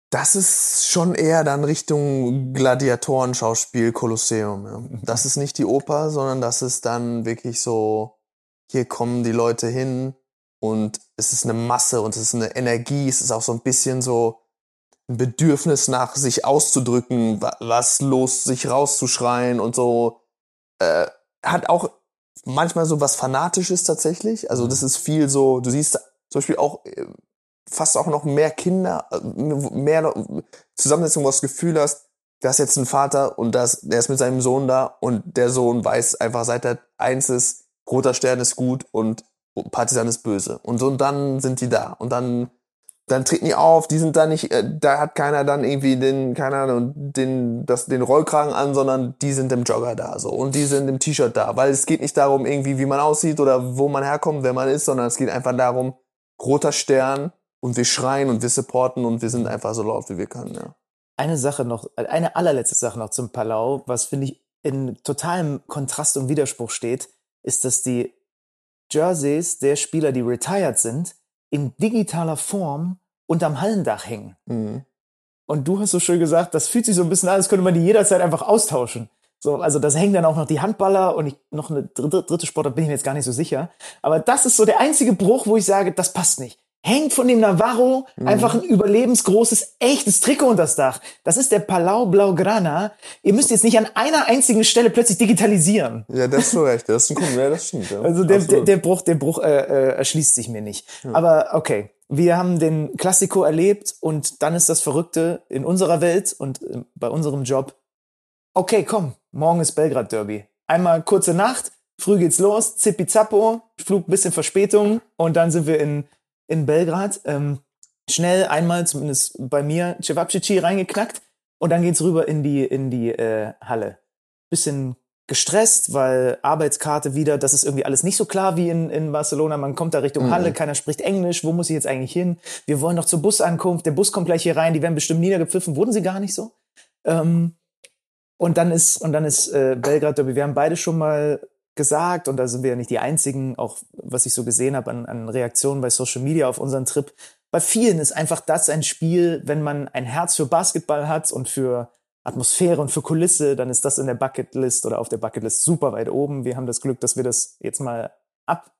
Das ist schon eher dann Richtung Gladiatorenschauspiel, Kolosseum. Ja. Das ist nicht die Oper, sondern das ist dann wirklich so, hier kommen die Leute hin und es ist eine Masse und es ist eine Energie, es ist auch so ein bisschen so ein Bedürfnis nach sich auszudrücken, wa- was los, sich rauszuschreien und so. Äh, hat auch manchmal so was Fanatisches tatsächlich. Also das ist viel so, du siehst zum Beispiel auch äh, fast auch noch mehr Kinder, äh, mehr Zusammensetzung, wo du das Gefühl hast, da ist jetzt ein Vater und das, der ist mit seinem Sohn da und der Sohn weiß einfach, seit er eins ist, roter Stern ist gut und Partisan ist böse. Und so und dann sind die da und dann dann treten die auf, die sind da nicht, äh, da hat keiner dann irgendwie den, keine Ahnung, den, das, den Rollkragen an, sondern die sind im Jogger da, so. Und die sind im T-Shirt da, weil es geht nicht darum irgendwie, wie man aussieht oder wo man herkommt, wer man ist, sondern es geht einfach darum, roter Stern und wir schreien und wir supporten und wir sind einfach so laut, wie wir können, ja. Eine Sache noch, eine allerletzte Sache noch zum Palau, was finde ich in totalem Kontrast und Widerspruch steht, ist, dass die Jerseys der Spieler, die retired sind, in digitaler Form unterm Hallendach hängen. Mhm. Und du hast so schön gesagt, das fühlt sich so ein bisschen an, als könnte man die jederzeit einfach austauschen. So, also das hängen dann auch noch die Handballer und ich, noch eine dritte, dritte Sportart bin ich mir jetzt gar nicht so sicher. Aber das ist so der einzige Bruch, wo ich sage, das passt nicht. Hängt von dem Navarro einfach ein überlebensgroßes, echtes Trikot unter das Dach. Das ist der Palau Blaugrana. Ihr müsst jetzt nicht an einer einzigen Stelle plötzlich digitalisieren. Ja, das ist so recht, das ist ein Kumpel, ja, das stimmt, ja. Also der, der, der Bruch, der Bruch äh, äh, erschließt sich mir nicht. Aber okay, wir haben den Klassiko erlebt und dann ist das Verrückte in unserer Welt und äh, bei unserem Job. Okay, komm, morgen ist Belgrad Derby. Einmal kurze Nacht, früh geht's los, zippi zappo, Flug bisschen Verspätung und dann sind wir in, in Belgrad. Ähm, schnell einmal, zumindest bei mir, Cevapcici reingeknackt und dann geht's rüber in die, in die äh, Halle. Bisschen gestresst, weil Arbeitskarte wieder, das ist irgendwie alles nicht so klar wie in, in Barcelona. Man kommt da Richtung Mhm. Halle, keiner spricht Englisch. Wo muss ich jetzt eigentlich hin? Wir wollen noch zur Busankunft. Der Bus kommt gleich hier rein. Die werden bestimmt niedergepfiffen. Wurden sie gar nicht so? Ähm, und dann ist, und dann ist äh, Belgrad Derby. Wir haben beide schon mal gesagt, und da sind wir ja nicht die einzigen, auch was ich so gesehen habe an, an Reaktionen bei Social Media auf unseren Trip. Bei vielen ist einfach das ein Spiel, wenn man ein Herz für Basketball hat und für Atmosphäre und für Kulisse, dann ist das in der Bucketlist oder auf der Bucketlist super weit oben. Wir haben das Glück, dass wir das jetzt mal ab,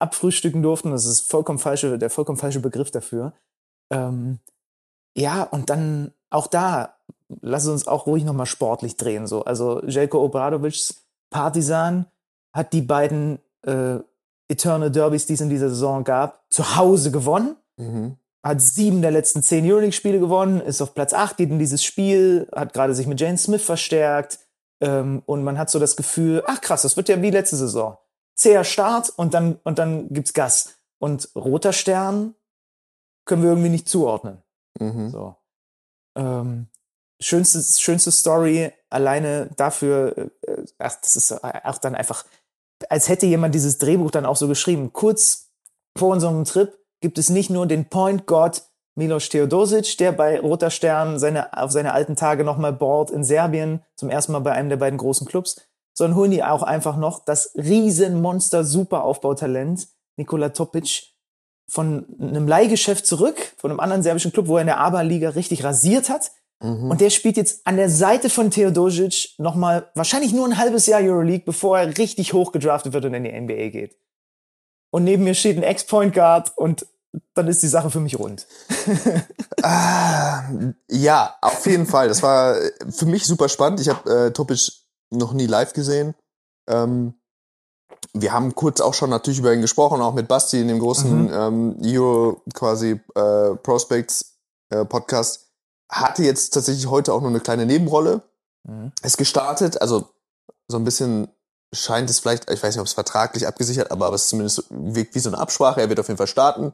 abfrühstücken durften. Das ist vollkommen falsche, der vollkommen falsche Begriff dafür. Ähm, ja, und dann auch da lass uns auch ruhig nochmal sportlich drehen. So. Also Jelko Obradovics Partisan hat die beiden äh, Eternal Derbys, die es in dieser Saison gab, zu Hause gewonnen. Mhm. Hat sieben der letzten zehn Euroleague-Spiele gewonnen, ist auf Platz acht, geht in dieses Spiel, hat gerade sich mit Jane Smith verstärkt. Ähm, und man hat so das Gefühl, ach krass, das wird ja wie letzte Saison. Zäher Start und dann, und dann gibt's Gas. Und roter Stern können wir irgendwie nicht zuordnen. Mhm. So. Ähm, schönste, schönste Story alleine dafür, äh, ach, das ist auch dann einfach, als hätte jemand dieses Drehbuch dann auch so geschrieben. Kurz vor unserem Trip gibt es nicht nur den Point God Milos Teodosic, der bei Roter Stern seine, auf seine alten Tage nochmal board in Serbien, zum ersten Mal bei einem der beiden großen Clubs, sondern holen die auch einfach noch das Riesenmonster Superaufbautalent Nikola Topic von einem Leihgeschäft zurück, von einem anderen serbischen Club, wo er in der ABA-Liga richtig rasiert hat. Mhm. Und der spielt jetzt an der Seite von Teodosic nochmal wahrscheinlich nur ein halbes Jahr Euroleague, bevor er richtig hoch gedraftet wird und in die NBA geht. Und neben mir steht ein Ex-Point Guard und dann ist die Sache für mich rund. (laughs) Ah, ja, auf jeden Fall. Das war äh, für mich super spannend. Ich habe äh, Topic noch nie live gesehen. Ähm, wir haben kurz auch schon natürlich über ihn gesprochen, auch mit Basti in dem großen Mhm. ähm, Euro quasi äh, Prospects äh, Podcast. Hatte jetzt tatsächlich heute auch nur eine kleine Nebenrolle. Mhm. Ist gestartet, also so ein bisschen scheint es vielleicht, ich weiß nicht, ob es vertraglich abgesichert, aber es ist zumindest wirkt wie so eine Absprache. Er wird auf jeden Fall starten.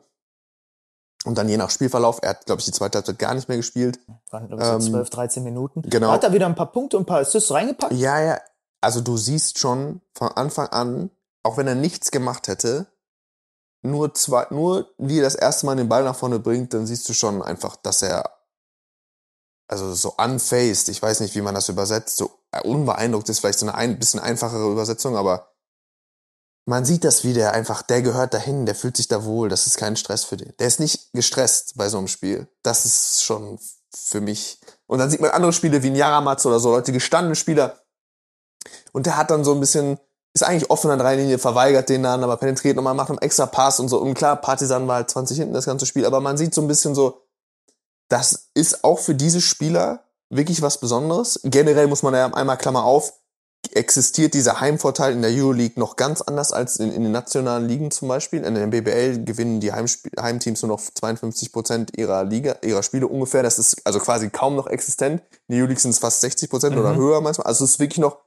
Und dann je nach Spielverlauf, er hat, glaube ich, die zweite Halbzeit gar nicht mehr gespielt. Waren, glaub ich, so Ähm, 12, 13 Minuten. genau. Hat er wieder ein paar Punkte und ein paar Assists reingepackt? Ja, ja. Also du siehst schon von Anfang an, auch wenn er nichts gemacht hätte, nur zwei, nur wie er das erste Mal den Ball nach vorne bringt, dann siehst du schon einfach, dass er also so unfazed, ich weiß nicht, wie man das übersetzt, so unbeeindruckt ist vielleicht so eine ein bisschen einfachere Übersetzung, aber man sieht das wieder einfach, der gehört dahin, der fühlt sich da wohl, das ist kein Stress für den. Der ist nicht gestresst bei so einem Spiel. Das ist schon für mich. Und dann sieht man andere Spiele wie ein Jaramatz oder so, Leute, gestandene Spieler. Und der hat dann so ein bisschen, ist eigentlich offen an der Dreilinie, verweigert den dann, aber penetriert nochmal, macht einen extra Pass und so. Und klar, Partisan war halt 20 hinten das ganze Spiel, aber man sieht so ein bisschen so, das ist auch für diese Spieler wirklich was Besonderes. Generell muss man ja einmal Klammer auf, existiert dieser Heimvorteil in der Euroleague noch ganz anders als in, in den nationalen Ligen zum Beispiel. In der BBL gewinnen die Heimsp Heimteams nur noch 52 Prozent ihrer Liga, ihrer Spiele ungefähr. Das ist also quasi kaum noch existent. In der Euroleague sind es fast 60 Prozent oder Mhm. höher manchmal. Also es ist wirklich noch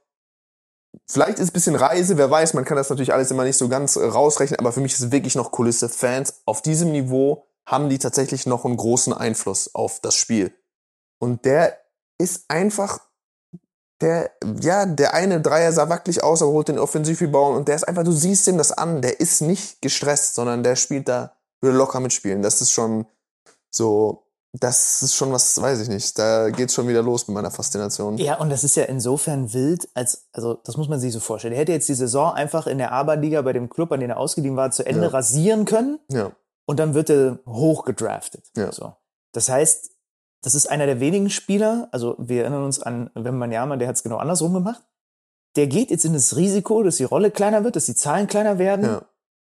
Vielleicht ist es ein bisschen Reise, wer weiß, man kann das natürlich alles immer nicht so ganz äh, rausrechnen, aber für mich ist es wirklich noch Kulisse. Fans auf diesem Niveau haben die tatsächlich noch einen großen Einfluss auf das Spiel. Und der ist einfach, der, ja, der eine Dreier sah wackelig aus, aber holt den Offensivrebound und der ist einfach, du siehst ihm das an, der ist nicht gestresst, sondern der spielt da, würde locker mitspielen. Das ist schon so, das ist schon was, weiß ich nicht, da geht's schon wieder los mit meiner Faszination. Ja, und das ist ja insofern wild, als, also das muss man sich so vorstellen. Er hätte jetzt die Saison einfach in der ABA-Liga bei dem Club, an den er ausgeliehen war, zu Ende Ja. rasieren können Ja, und dann wird er hochgedraftet. Ja. So. Das heißt, das ist einer der wenigen Spieler, also wir erinnern uns an Wembanyama, der hat es genau andersrum gemacht. Der geht jetzt in das Risiko, dass die Rolle kleiner wird, dass die Zahlen kleiner werden. ja.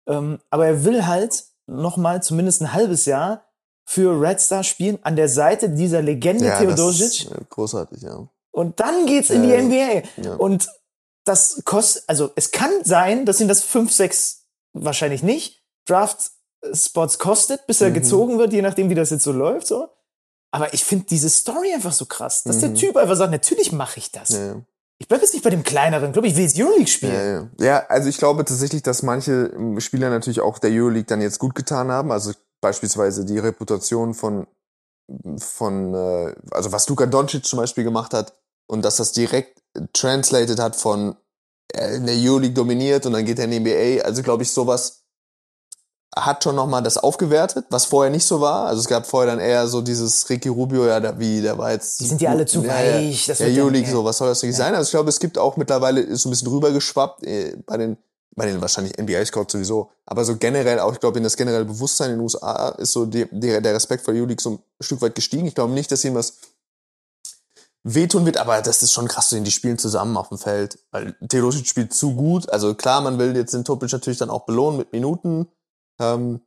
Ähm, aber er will halt noch mal zumindest ein halbes Jahr für Red Star spielen an der Seite dieser Legende ja Theodosic. äh, großartig, ja. Und dann geht's in die Ja, NBA. ja. Und das kostet, also es kann sein, dass ihn das 5, 6 wahrscheinlich nicht Draft-Spots kostet, bis er Mhm. gezogen wird, je nachdem, wie das jetzt so läuft. So. Aber ich finde diese Story einfach so krass, dass der Mhm. Typ einfach sagt, natürlich mache ich das. Ja, ja. Ich bleib jetzt nicht bei dem kleineren Club, ich will jetzt Euroleague spielen. Ja, ja. ja, also ich glaube tatsächlich, dass manche ähm, Spieler natürlich auch der Euroleague dann jetzt gut getan haben. Also beispielsweise die Reputation von, von äh, also was Luka Doncic zum Beispiel gemacht hat und dass das direkt translated hat von äh, in der Euroleague dominiert und dann geht er in die NBA. Also glaube ich, sowas hat schon nochmal das aufgewertet, was vorher nicht so war. Also es gab vorher dann eher so dieses Ricky Rubio, ja, der, wie, der war jetzt... Die sind ja alle zu ja, weich, Ja, das ja Euroleague, ja. so, was soll das nicht sein? Also ich glaube, es gibt auch mittlerweile, ist so ein bisschen rübergeschwappt äh, bei den, bei den wahrscheinlich NBA-Scouts sowieso, aber so generell auch, ich glaube, in das generelle Bewusstsein in den USA ist so die, die, der Respekt vor Euroleague so ein Stück weit gestiegen. Ich glaube nicht, dass ihm was wehtun wird, aber das ist schon krass zu sehen, die spielen zusammen auf dem Feld, weil Theodosic spielt zu gut, also klar, man will jetzt den Topic natürlich dann auch belohnen mit Minuten, ähm,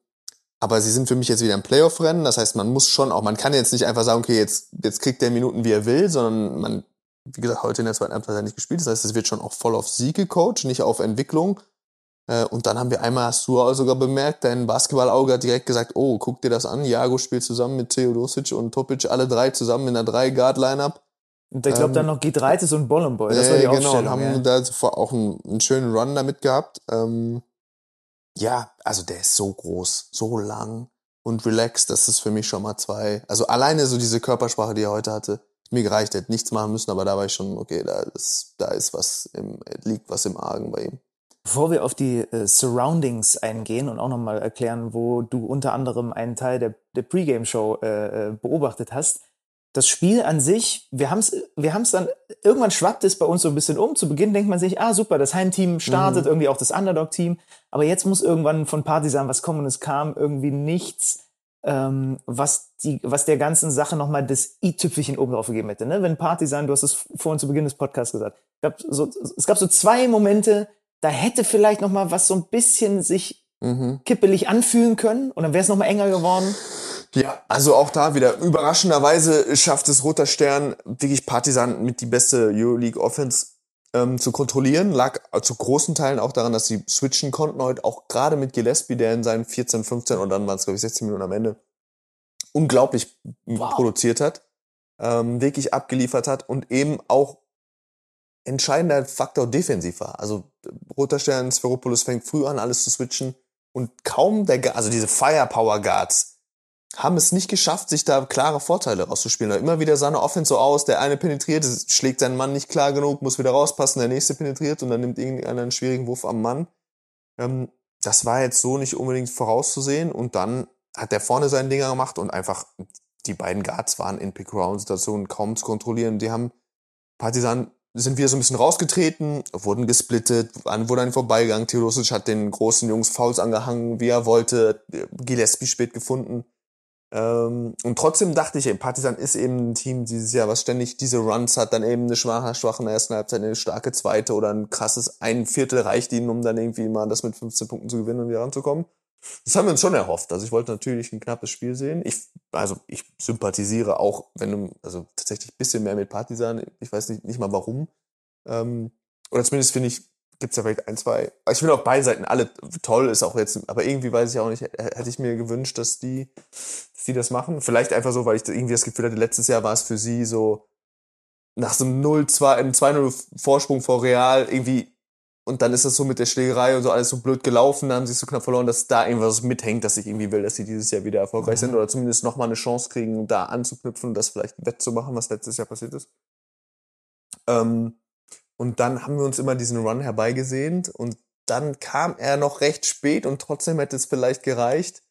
aber sie sind für mich jetzt wieder im Playoff-Rennen. Das heißt, man muss schon auch, man kann jetzt nicht einfach sagen, okay, jetzt, jetzt kriegt der Minuten, wie er will, sondern man, wie gesagt, heute in der zweiten Halbzeit hat er nicht gespielt. Das heißt, es wird schon auch voll auf Sieg gecoacht, nicht auf Entwicklung. Äh, und dann haben wir einmal, hast du auch sogar bemerkt, dein Basketballauge hat direkt gesagt, oh, guck dir das an, Jago spielt zusammen mit Theodosic und Topic, alle drei zusammen in einer Drei-Guard-Lineup. Und ich glaube Ähm, dann noch Gitreitis und Bollenboy. Das war die genau, und Aufstellung. haben ja. da auch einen, einen schönen Run damit gehabt. Ähm, ja, also der ist so groß, so lang und relaxed, das ist für mich schon mal zwei. Also alleine so diese Körpersprache, die er heute hatte, mir gereicht, hätte nichts machen müssen, aber da war ich schon, okay, da ist, da ist was im, liegt was im Argen bei ihm. Bevor wir auf die äh, Surroundings eingehen und auch nochmal erklären, wo du unter anderem einen Teil der, der Pre-Game-Show äh, äh, beobachtet hast, das Spiel an sich, wir haben es wir haben's dann, irgendwann schwappt es bei uns so ein bisschen um. Zu Beginn denkt man sich, ah super, das Heimteam startet, Mhm. irgendwie auch das Underdog-Team. Aber jetzt muss irgendwann von Partisan was kommen und es kam irgendwie nichts, ähm, was, die, was der ganzen Sache nochmal das i-Tüpfelchen oben drauf gegeben hätte. Ne? Wenn Partisan, du hast es vorhin zu Beginn des Podcasts gesagt, es gab so, es gab so zwei Momente, da hätte vielleicht nochmal was so ein bisschen sich Mhm. kippelig anfühlen können und dann wäre es nochmal enger geworden. Ja, also auch da wieder überraschenderweise schafft es Roter Stern wirklich Partisan mit die beste Euroleague Offense ähm, zu kontrollieren. Lag zu großen Teilen auch daran, dass sie switchen konnten heute, auch gerade mit Gillespie, der in seinen 14, 15 und dann waren es glaube ich 16 Minuten am Ende unglaublich Wow. produziert hat, ähm, wirklich abgeliefert hat und eben auch entscheidender Faktor defensiv war. Also Roter Stern, Sferopoulos fängt früh an, alles zu switchen und kaum der, also diese Firepower Guards haben es nicht geschafft, sich da klare Vorteile rauszuspielen. Da immer wieder sah eine Offense so aus, der eine penetriert, schlägt seinen Mann nicht klar genug, muss wieder rauspassen, der nächste penetriert und dann nimmt irgendeiner einen schwierigen Wurf am Mann. Ähm, das war jetzt so nicht unbedingt vorauszusehen und dann hat der vorne seinen Dinger gemacht und einfach die beiden Guards waren in Pick-Around-Situationen kaum zu kontrollieren. Die haben Partisan sind wieder so ein bisschen rausgetreten, wurden gesplittet, wurde an vorbeigegangen. Theodosic hat den großen Jungs Fouls angehangen, wie er wollte. Gillespie spät gefunden. Ähm, und trotzdem dachte ich, Partisan ist eben ein Team dieses Jahr, was ständig diese Runs hat, dann eben eine schwache, schwache ersten Halbzeit, eine starke zweite oder ein krasses ein Viertel reicht ihnen, um dann irgendwie mal das mit 15 Punkten zu gewinnen und wieder ranzukommen. Das haben wir uns schon erhofft. Also ich wollte natürlich ein knappes Spiel sehen. Ich, also ich sympathisiere auch, wenn du, also tatsächlich ein bisschen mehr mit Partisan. Ich weiß nicht, nicht mal warum. Ähm, oder zumindest finde ich, gibt's da vielleicht ein, zwei. Ich finde auch beide Seiten alle toll, ist auch jetzt, aber irgendwie weiß ich auch nicht, hätte ich mir gewünscht, dass die, die das machen. Vielleicht einfach so, weil ich irgendwie das Gefühl hatte, letztes Jahr war es für sie so nach so einem 0-2, einem 2-0 Vorsprung vor Real irgendwie und dann ist das so mit der Schlägerei und so alles so blöd gelaufen, dann haben sie es so knapp verloren, dass da irgendwas mithängt, dass ich irgendwie will, dass sie dieses Jahr wieder erfolgreich sind oder zumindest nochmal eine Chance kriegen, da anzuknüpfen und das vielleicht wettzumachen, was letztes Jahr passiert ist. Ähm, und dann haben wir uns immer diesen Run herbeigesehnt und dann kam er noch recht spät und trotzdem hätte es vielleicht gereicht.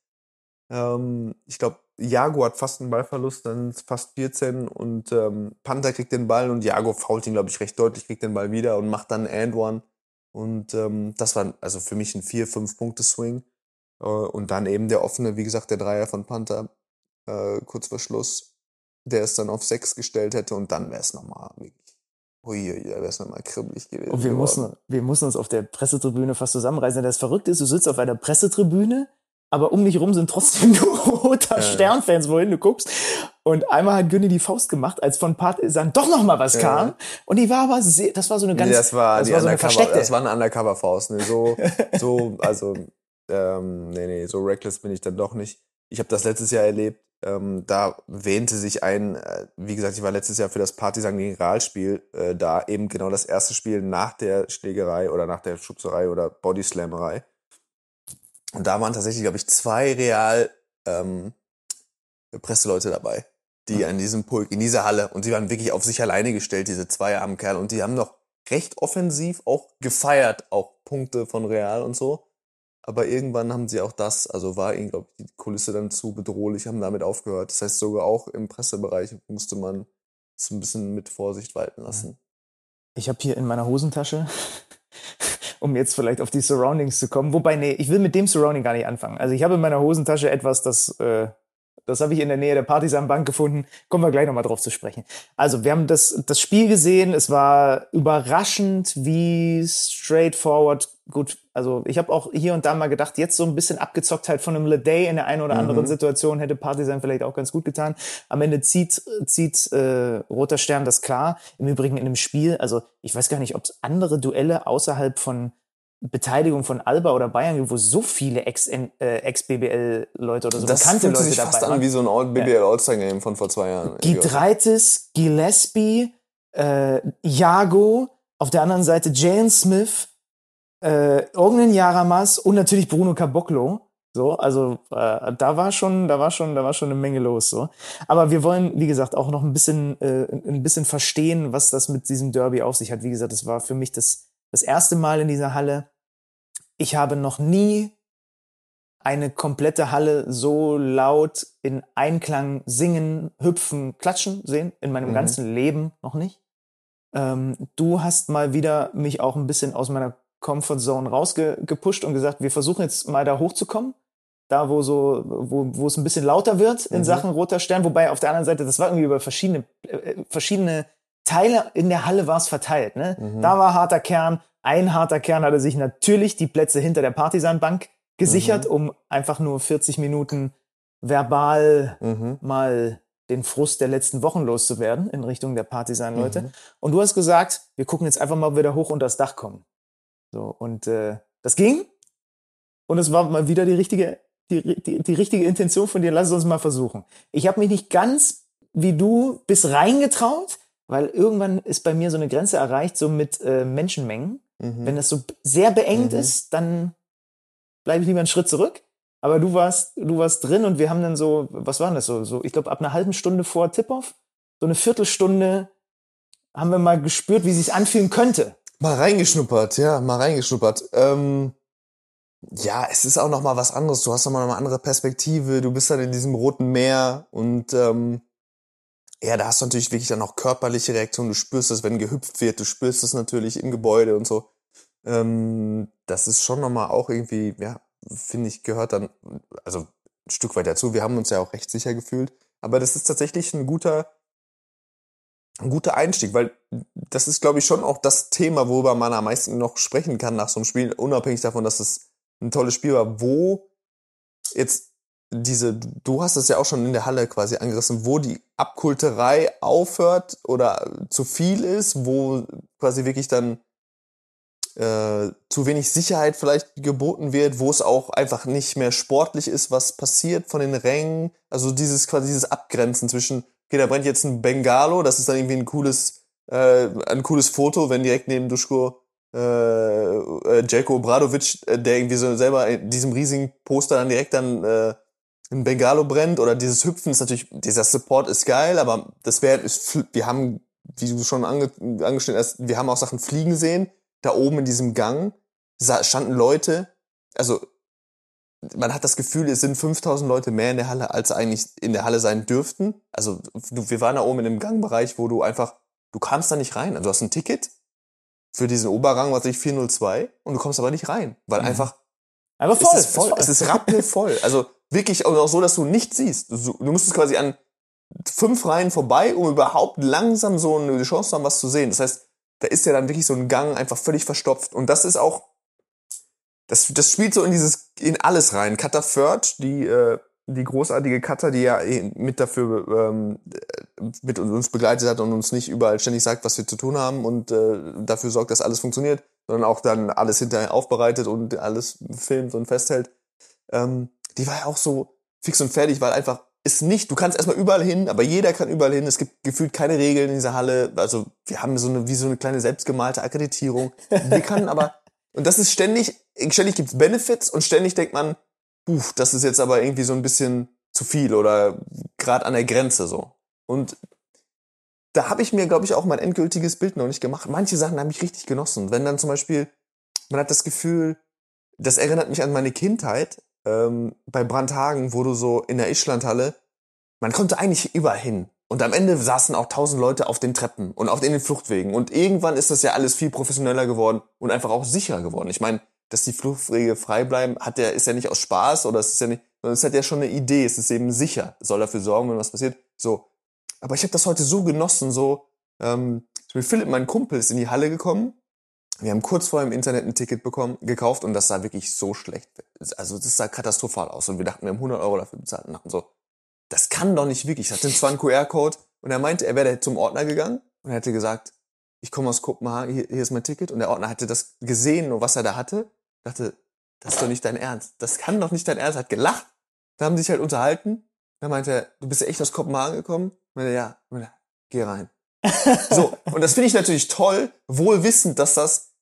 Ähm, ich glaube, Jago hat fast einen Ballverlust, dann fast 14 und ähm, Panther kriegt den Ball und Jago fault ihn, glaube ich, recht deutlich, kriegt den Ball wieder und macht dann And One. Und ähm, das war also für mich ein 4-5-Punkte-Swing. Äh, und dann eben der offene, wie gesagt, der Dreier von Panther, äh, kurz vor Schluss, der es dann auf 6 gestellt hätte und dann wäre es nochmal wirklich, ui, ui, da wäre es nochmal kribbelig gewesen. Und wir geworden. mussten, wir mussten uns auf der Pressetribüne fast zusammenreißen. Das Verrückte ist, du sitzt auf einer Pressetribüne, aber um dich rum sind trotzdem (laughs) nur roter Ja. Sternfans, wohin du guckst. Und einmal hat Günni die Faust gemacht, als von Partisan doch noch mal was Ja. kam. Und die war aber sehr, das war so eine ganz, nee, das war, das war so eine versteckte. das war eine Undercover-Faust. Ne? So, (laughs) so, also, ähm, nee, nee, so reckless bin ich dann doch nicht. Ich habe das letztes Jahr erlebt. Ähm, da wähnte sich ein, äh, wie gesagt, ich war letztes Jahr für das Partisan gegen Realspiel äh, da eben genau das erste Spiel nach der Schlägerei oder nach der Schubserei oder Bodyslammerei. Und da waren tatsächlich, glaube ich, zwei Real ähm, Presseleute dabei, die an diesem Pulk, in dieser Halle, und die waren wirklich auf sich alleine gestellt, diese zwei armen Kerle, und die haben noch recht offensiv auch gefeiert, auch Punkte von Real und so. Aber irgendwann haben sie auch das, also war ihnen, glaube ich, die Kulisse dann zu bedrohlich, haben damit aufgehört. Das heißt, sogar auch im Pressebereich musste man es ein bisschen mit Vorsicht walten lassen. Ich habe hier in meiner Hosentasche, um jetzt vielleicht auf die Surroundings zu kommen. Wobei, nee, ich will mit dem Surrounding gar nicht anfangen. Also ich habe in meiner Hosentasche etwas, das, äh, das habe ich in der Nähe der Partisan-Bank gefunden. Kommen wir gleich nochmal drauf zu sprechen. Also wir haben das, das Spiel gesehen. Es war überraschend, wie straightforward gut, also ich habe auch hier und da mal gedacht, jetzt so ein bisschen Abgezocktheit von einem Leday in der einen oder anderen Mhm. Situation hätte Partisan vielleicht auch ganz gut getan. Am Ende zieht, zieht äh, Roter Stern das klar. Im Übrigen in dem Spiel, also ich weiß gar nicht, ob es andere Duelle außerhalb von Beteiligung von Alba oder Bayern gibt, wo so viele Ex- äh, Ex-BBL-Leute oder so das bekannte Leute sich fast dabei an waren. wie so ein All BBL All-Star Game von vor zwei Jahren. Gidreitis, Gillespie, äh, Jago, auf der anderen Seite Jalen Smith, äh, Ognen Jaramas und natürlich Bruno Caboclo. So, also äh, da war schon, da war schon, da war schon eine Menge los. So, aber wir wollen, wie gesagt, auch noch ein bisschen, äh, ein bisschen verstehen, was das mit diesem Derby auf sich hat. Wie gesagt, das war für mich das das erste Mal in dieser Halle. Ich habe noch nie eine komplette Halle so laut in Einklang singen, hüpfen, klatschen sehen. In meinem Mhm. ganzen Leben noch nicht. Ähm, du hast mal wieder mich auch ein bisschen aus meiner Comfortzone rausgepusht und gesagt, wir versuchen jetzt mal da hochzukommen. Da, wo so, wo, wo es ein bisschen lauter wird in Mhm. Sachen roter Stern. Wobei auf der anderen Seite, das war irgendwie über verschiedene, äh, verschiedene Teile in der Halle war es verteilt. Ne? Mhm. Da war harter Kern. Ein harter Kern hatte sich natürlich die Plätze hinter der Partisanbank gesichert, Mhm. um einfach nur 40 Minuten verbal Mhm. mal den Frust der letzten Wochen loszuwerden in Richtung der Partisan-Leute. Mhm. Und du hast gesagt, wir gucken jetzt einfach mal, ob wir da hoch unter das Dach kommen. So, und äh, das ging. Und es war mal wieder die richtige, die, die, die richtige Intention von dir. Lass es uns mal versuchen. Ich habe mich nicht ganz wie du bis reingetraut, weil irgendwann ist bei mir so eine Grenze erreicht, so mit äh, Menschenmengen. Mhm. Wenn das so sehr beengt Mhm. ist, dann bleibe ich lieber einen Schritt zurück. Aber du warst, du warst drin und wir haben dann so, was war denn das so? so ich glaube, ab einer halben Stunde vor Tip-Off, so eine Viertelstunde haben wir mal gespürt, wie sich anfühlen könnte. Mal reingeschnuppert, ja, mal reingeschnuppert. Ähm, ja, es ist auch noch mal was anderes. Du hast noch mal eine andere Perspektive. Du bist dann in diesem roten Meer und ähm, ja, da hast du natürlich wirklich dann auch körperliche Reaktionen. Du spürst es, wenn gehüpft wird. Du spürst es natürlich im Gebäude und so. Ähm, das ist schon noch mal auch irgendwie, ja, finde ich, gehört dann also ein Stück weit dazu. Wir haben uns ja auch recht sicher gefühlt. Aber das ist tatsächlich ein guter, ein guter Einstieg, weil das ist, glaube ich, schon auch das Thema, worüber man am meisten noch sprechen kann nach so einem Spiel, unabhängig davon, dass es ein tolles Spiel war, wo jetzt diese, du hast es ja auch schon in der Halle quasi angerissen, wo die Abkulterei aufhört oder zu viel ist, wo quasi wirklich dann äh, zu wenig Sicherheit vielleicht geboten wird, wo es auch einfach nicht mehr sportlich ist, was passiert von den Rängen. Also dieses quasi dieses Abgrenzen zwischen, okay, da brennt jetzt ein Bengalo, das ist dann irgendwie ein cooles, äh, ein cooles Foto, wenn direkt neben Duschko äh, äh, Jelko Obradovic, äh, der irgendwie so selber in diesem riesigen Poster dann direkt dann äh, ein Bengalo brennt oder dieses Hüpfen ist natürlich, dieser Support ist geil, aber das wäre, wir haben, wie du schon ange, angestellt hast, wir haben auch Sachen fliegen sehen, da oben in diesem Gang standen Leute, also man hat das Gefühl, es sind 5000 Leute mehr in der Halle, als eigentlich in der Halle sein dürften. Also du, wir waren da oben in einem Gangbereich, wo du einfach, du kamst da nicht rein. Also du hast ein Ticket für diesen Oberrang, was ich 402, und du kommst aber nicht rein, weil Mhm. einfach Aber voll, es ist voll, es ist (laughs) rappelvoll. Also wirklich auch so, dass du nichts siehst. Du, du musstest quasi an fünf Reihen vorbei, um überhaupt langsam so eine Chance zu haben, was zu sehen. Das heißt, da ist ja dann wirklich so ein Gang einfach völlig verstopft. Und das ist auch, das, das spielt so in dieses, in alles rein. Cutter Third, die, äh, die großartige Cutter, die ja eh mit dafür ähm, mit uns begleitet hat und uns nicht überall ständig sagt, was wir zu tun haben und äh, dafür sorgt, dass alles funktioniert, sondern auch dann alles hinterher aufbereitet und alles filmt und festhält. Ähm, die war ja auch so fix und fertig, weil einfach ist nicht, du kannst erstmal überall hin, aber jeder kann überall hin. Es gibt gefühlt keine Regeln in dieser Halle. Also wir haben so eine, wie so eine kleine selbstgemalte Akkreditierung. Wir können aber, und das ist ständig, ständig gibt's Benefits und ständig denkt man, puh, das ist jetzt aber irgendwie so ein bisschen zu viel oder gerade an der Grenze so. Und da habe ich mir, glaube ich, auch mein endgültiges Bild noch nicht gemacht. Manche Sachen habe ich richtig genossen. Wenn dann zum Beispiel, man hat das Gefühl, das erinnert mich an meine Kindheit ähm, bei Brandhagen, wo du so in der Ischlandhalle, man konnte eigentlich überall hin. Und am Ende saßen auch tausend Leute auf den Treppen und auf den Fluchtwegen. Und irgendwann ist das ja alles viel professioneller geworden und einfach auch sicherer geworden. Ich meine, dass die Fluchtwege frei bleiben, hat der, ist ja nicht aus Spaß oder es ist ja nicht, sondern es hat ja schon eine Idee, es ist eben sicher, soll dafür sorgen, wenn was passiert. So. Aber ich habe das heute so genossen, so, ähm, Philipp, mein Kumpel, ist in die Halle gekommen Wir haben kurz vorher im Internet ein Ticket bekommen, gekauft und das sah wirklich so schlecht. Also das sah katastrophal aus und wir dachten, wir haben 100 Euro dafür bezahlt und dachten so, das kann doch nicht wirklich. Ich hatte zwar einen QR-Code und er meinte, er wäre zum Ordner gegangen und er hätte gesagt, ich komme aus Kopenhagen, hier, hier ist mein Ticket und der Ordner hatte das gesehen und was er da hatte, dachte, das ist doch nicht dein Ernst. Das kann doch nicht dein Ernst. Hat gelacht. Da haben sie sich halt unterhalten. Dann meinte er, du bist ja echt aus Kopenhagen gekommen? Ich meinte, ja. Ich meinte, geh rein. (laughs) so, und das finde ich natürlich toll, wohl wissend, dass das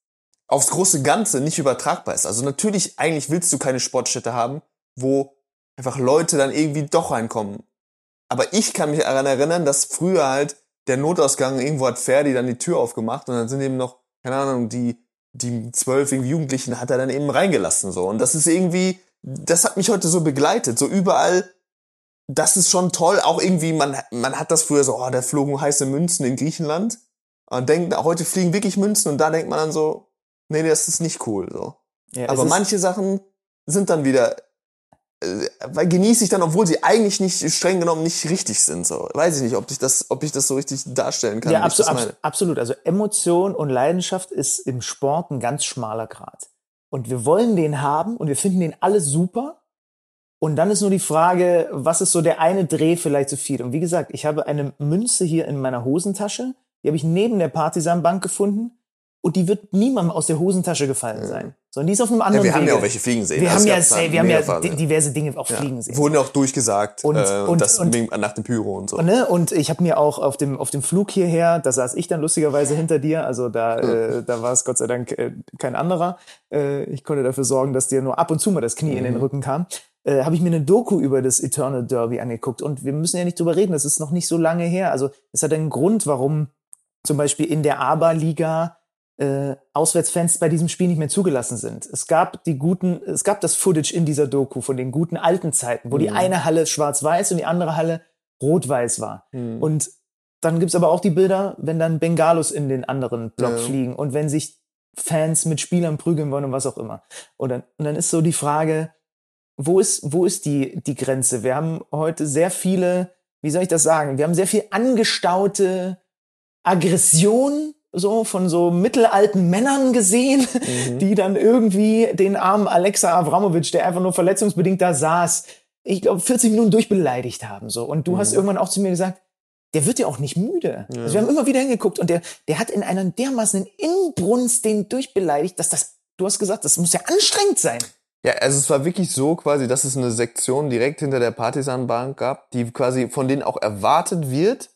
aufs große Ganze nicht übertragbar ist. Also natürlich, eigentlich willst du keine Sportstätte haben, wo einfach Leute dann irgendwie doch reinkommen. Aber ich kann mich daran erinnern, dass früher halt der Notausgang irgendwo hat Ferdi dann die Tür aufgemacht und dann sind eben noch, keine Ahnung, die, die zwölf Jugendlichen hat er dann eben reingelassen, so. Und das ist irgendwie, das hat mich heute so begleitet, so überall, das ist schon toll, auch irgendwie, man, man hat das früher so, oh, da flogen heiße Münzen in Griechenland. Und denkt, heute fliegen wirklich Münzen und da denkt man dann so, nee, das ist nicht cool, so. Ja, Aber manche Sachen sind dann wieder genieße ich dann, obwohl sie eigentlich nicht streng genommen nicht richtig sind. So weiß ich nicht, ob ich das, ob ich das so richtig darstellen kann. Ja, abso abs absolut. Also Emotion und Leidenschaft ist im Sport ein ganz schmaler Grad. Und wir wollen den haben und wir finden den alles super. Und dann ist nur die Frage, was ist so der eine Dreh vielleicht zu viel? Und wie gesagt, ich habe eine Münze hier in meiner Hosentasche. Die habe ich neben der Partisanbank gefunden und die wird niemandem aus der Hosentasche gefallen sein. Sondern die ist auf einem anderen ja, wir haben Wege. ja auch welche fliegen sehen. Wir haben ja, wir haben ja diverse Dinge auch ja. fliegen sehen. Wurden ja auch durchgesagt, und, äh, und, das und, nach dem Pyro und so. Und, ne, und ich habe mir auch auf dem, auf dem Flug hierher, da saß ich dann lustigerweise hinter dir, also da, hm. äh, da war es Gott sei Dank äh, kein anderer. Äh, ich konnte dafür sorgen, dass dir nur ab und zu mal das Knie mhm. in den mhm. Rücken kam. Äh, habe ich mir eine Doku über das Eternal Derby angeguckt und wir müssen ja nicht drüber reden, das ist noch nicht so lange her. Also es hat einen Grund, warum zum Beispiel in der ABA-Liga äh, Auswärtsfans bei diesem Spiel nicht mehr zugelassen sind. Es gab die guten, es gab das Footage in dieser Doku von den guten alten Zeiten, wo mhm. die eine Halle schwarz-weiß und die andere Halle rot-weiß war. Mhm. Und dann gibt's aber auch die Bilder, wenn dann Bengalos in den anderen Block ja. fliegen und wenn sich Fans mit Spielern prügeln wollen und was auch immer. Und dann, und dann ist so die Frage, wo ist, wo ist die, die Grenze? Wir haben heute sehr viele, wie soll ich das sagen? Wir haben sehr viel angestaute Aggression so von so mittelalten Männern gesehen, mhm. die dann irgendwie den armen Alexa Avramovic, der einfach nur verletzungsbedingt da saß, ich glaube 40 Minuten durchbeleidigt haben so und du mhm. hast irgendwann auch zu mir gesagt, der wird ja auch nicht müde. Ja. Also wir haben immer wieder hingeguckt und der der hat in einer dermaßen Inbrunst den durchbeleidigt, dass das du hast gesagt, das muss ja anstrengend sein. Ja, also es war wirklich so quasi, dass es eine Sektion direkt hinter der Partisanbank gab, die quasi von denen auch erwartet wird,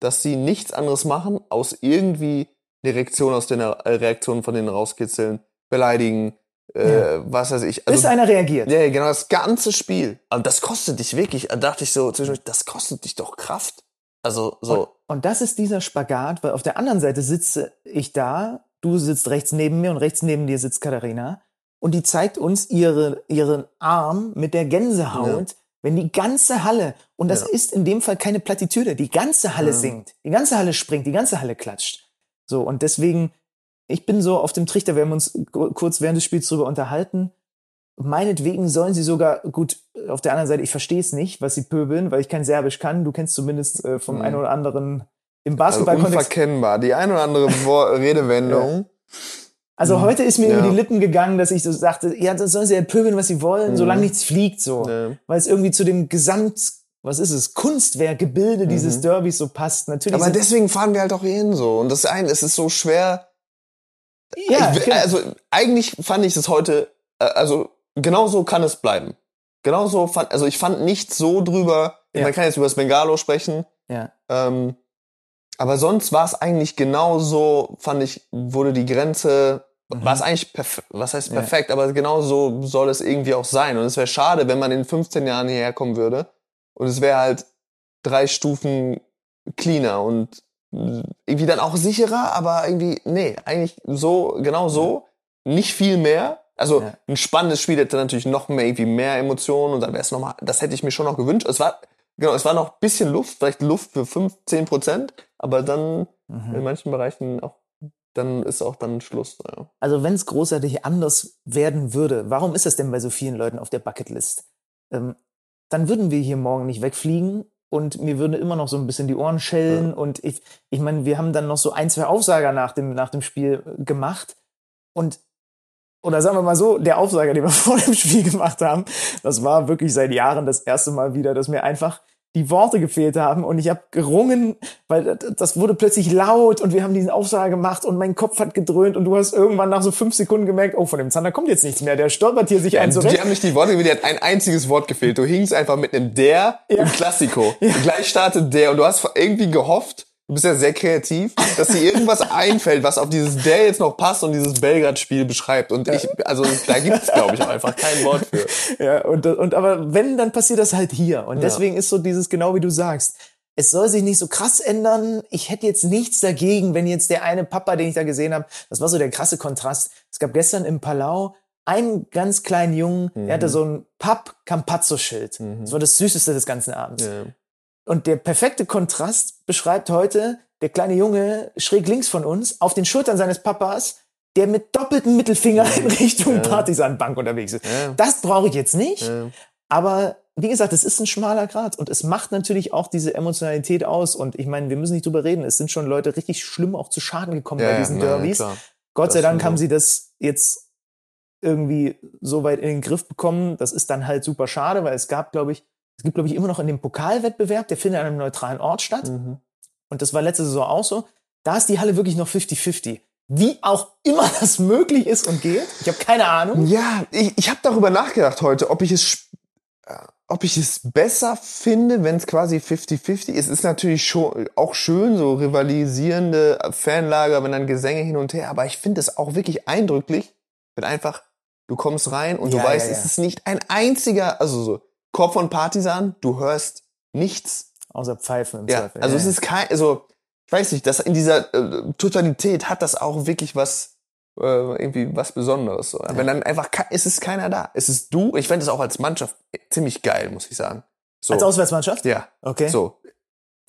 dass sie nichts anderes machen, aus irgendwie eine Reaktion aus den äh, Reaktionen von denen rauskitzeln, beleidigen, äh, ja. was weiß ich. Also, Bis einer reagiert. Ja, genau, das ganze Spiel. Und das kostet dich wirklich, da dachte ich so zwischendurch, das kostet dich doch Kraft. Also so. Und, und das ist dieser Spagat, weil auf der anderen Seite sitze ich da, du sitzt rechts neben mir und rechts neben dir sitzt Katharina und die zeigt uns ihre, ihren Arm mit der Gänsehaut, ja. wenn die ganze Halle, und das ja. ist in dem Fall keine Plattitüde, die ganze Halle ja. singt, die ganze Halle springt, die ganze Halle klatscht. So, und deswegen, ich bin so auf dem Trichter, wir haben uns kurz während des Spiels darüber unterhalten. Meinetwegen sollen sie sogar, gut, auf der anderen Seite, ich verstehe es nicht, was sie pöbeln, weil ich kein Serbisch kann. Du kennst zumindest äh, vom mhm. einen oder anderen im Basketball. Also unverkennbar, die ein oder andere (laughs) Redewendung. Ja. Also mhm. heute ist mir ja. über die Lippen gegangen, dass ich so sagte, ja, das sollen sie ja pöbeln, was sie wollen, mhm. solange nichts fliegt, so. Ja. Weil es irgendwie zu dem Gesamt was ist es, Kunstwerk, Gebilde mhm. dieses Derbys so passt. Natürlich. Aber deswegen fahren wir halt auch hin so. Und das ein, es ist so schwer. Ja, ich, genau. also eigentlich fand ich es heute, äh, also genau so kann es bleiben. Genau so fand, also ich fand nicht so drüber, ja. man kann jetzt über das Bengalo sprechen. Ja. Ähm, aber sonst war es eigentlich genau so, fand ich, wurde die Grenze, mhm. war es eigentlich perfekt, was heißt perfekt, ja. aber genau so soll es irgendwie auch sein. Und es wäre schade, wenn man in 15 Jahren hierher kommen würde und es wäre halt drei Stufen cleaner und irgendwie dann auch sicherer, aber irgendwie, nee, eigentlich so, genau so, nicht viel mehr. Also ja. ein spannendes Spiel hätte natürlich noch mehr, irgendwie mehr Emotionen und dann wäre es nochmal, das hätte ich mir schon noch gewünscht. Es war, genau, es war noch bisschen Luft, vielleicht Luft für 15 Prozent, aber dann mhm. in manchen Bereichen auch, dann ist auch dann Schluss. Ja. Also wenn es großartig anders werden würde, warum ist das denn bei so vielen Leuten auf der Bucketlist? Ähm, dann würden wir hier morgen nicht wegfliegen und mir würden immer noch so ein bisschen die Ohren schellen ja. und ich, ich meine, wir haben dann noch so ein, zwei Aufsager nach dem, nach dem Spiel gemacht Und, oder sagen wir mal so, der Aufsager, den wir (laughs) vor dem Spiel gemacht haben, das war wirklich seit Jahren das erste Mal wieder, dass mir einfach die Worte gefehlt haben und ich habe gerungen, weil das wurde plötzlich laut und wir haben diesen Aufsager gemacht und mein Kopf hat gedröhnt und du hast irgendwann nach so fünf Sekunden gemerkt, oh, von dem Zander kommt jetzt nichts mehr, der stolpert hier sich ein zurecht. Die haben nicht die Worte, die hat ein einziges Wort gefehlt. Du hingst einfach mit einem der Ja. im Klassiko. Gleich startet der und du hast irgendwie gehofft, du bist ja sehr kreativ, dass dir irgendwas (laughs) einfällt, was auf dieses der jetzt noch passt und dieses Belgrad-Spiel beschreibt. Und ich, also da gibt es, glaube ich, einfach kein Wort für. Ja, und, und aber wenn, dann passiert das halt hier. Und Ja. deswegen ist so dieses, genau wie du sagst, es soll sich nicht so krass ändern. Ich hätte jetzt nichts dagegen, wenn jetzt der eine Papa, den ich da gesehen habe, das war so der krasse Kontrast. Es gab gestern im Palau einen ganz kleinen Jungen, der hatte so ein Papp-Campazzo-Schild. Das war das Süßeste des ganzen Abends. Ja. Und der perfekte Kontrast beschreibt heute der kleine Junge schräg links von uns auf den Schultern seines Papas, der mit doppeltem Mittelfinger in Richtung Partisanbank unterwegs ist. Ja. Das brauche ich jetzt nicht. Ja. Aber wie gesagt, es ist ein schmaler Grad und es macht natürlich auch diese Emotionalität aus. Und ich meine, wir müssen nicht drüber reden. Es sind schon Leute richtig schlimm auch zu Schaden gekommen Ja, bei ja, diesen na, Derbys. klar. Gott Das sei Dank haben sie das jetzt irgendwie so weit in den Griff bekommen. Das ist dann halt super schade, weil es gab, glaube ich, es gibt, glaube ich, immer noch in dem Pokalwettbewerb, der findet an einem neutralen Ort statt. Mhm. Und das war letzte Saison auch so. Da ist die Halle wirklich noch 50-50. Wie auch immer (laughs) das möglich ist und geht. Ich habe keine Ahnung. Ja, ich, ich habe darüber nachgedacht heute, ob ich es, äh, ob ich es besser finde, wenn es quasi 50-50 ist. Es ist natürlich schon auch schön, so rivalisierende Fanlager, wenn dann Gesänge hin und her. Aber ich finde es auch wirklich eindrücklich, wenn einfach du kommst rein und Ja, du weißt, ja, ja. es ist nicht ein einziger, also so Korb von Partisan, du hörst nichts. Außer Pfeifen im Ja, Zweifel. also ja, es ist kein, also ich weiß nicht, das in dieser äh, Totalität hat das auch wirklich was äh, irgendwie was Besonderes. So. Wenn dann einfach es ist keiner da, es ist du. Ich fände es auch als Mannschaft ziemlich geil, muss ich sagen. So, Als Auswärtsmannschaft? ja, Okay. so,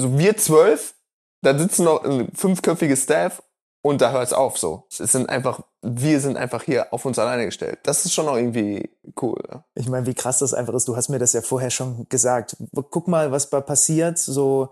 so wir zwölf, da sitzen noch ein fünfköpfiges Staff und da hört's auf. So, es sind einfach, wir sind einfach hier auf uns alleine gestellt. Das ist schon noch irgendwie cool. Ja. Ich meine, wie krass das einfach ist. Du hast mir das ja vorher schon gesagt. Guck mal, was da passiert. So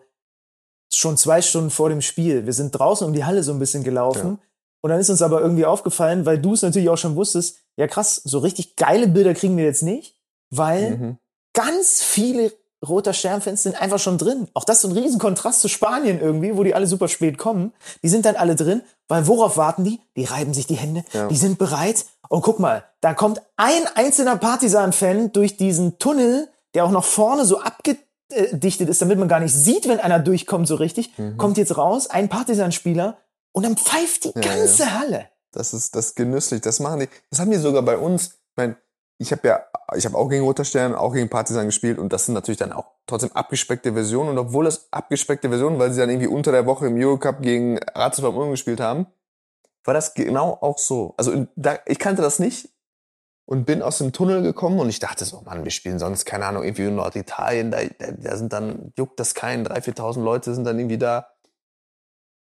schon zwei Stunden vor dem Spiel. Wir sind draußen um die Halle so ein bisschen gelaufen. Und dann ist uns aber irgendwie aufgefallen, weil du es natürlich auch schon wusstest, ja krass, so richtig geile Bilder kriegen wir jetzt nicht, weil Mhm. ganz viele roter Sternfans sind einfach schon drin. Auch das ist so ein riesen Kontrast zu Spanien irgendwie, wo die alle super spät kommen. Die sind dann alle drin, weil worauf warten die? Die reiben sich die Hände, Ja. die sind bereit. Und guck mal, da kommt ein einzelner Partisan-Fan durch diesen Tunnel, der auch noch vorne so abgedichtet ist, damit man gar nicht sieht, wenn einer durchkommt so richtig, kommt jetzt raus, ein Partisan-Spieler und dann pfeift die Mhm. Ja, ganze Halle. Das ist das ist genüsslich. Das machen die. Das haben die sogar bei uns. Ich meine, ich habe ja, ich habe auch gegen Roter Stern, auch gegen Partisan gespielt und das sind natürlich dann auch trotzdem abgespeckte Versionen. Und obwohl das abgespeckte Versionen, weil sie dann irgendwie unter der Woche im Eurocup gegen Ratisbam Ulm gespielt haben, war das genau auch so. Also da, ich kannte das nicht und bin aus dem Tunnel gekommen und ich dachte so, Mann, wir spielen sonst, keine Ahnung, irgendwie in Norditalien, da, da, da sind dann, juckt das keinen, 3.000, 4.000 Leute sind dann irgendwie da.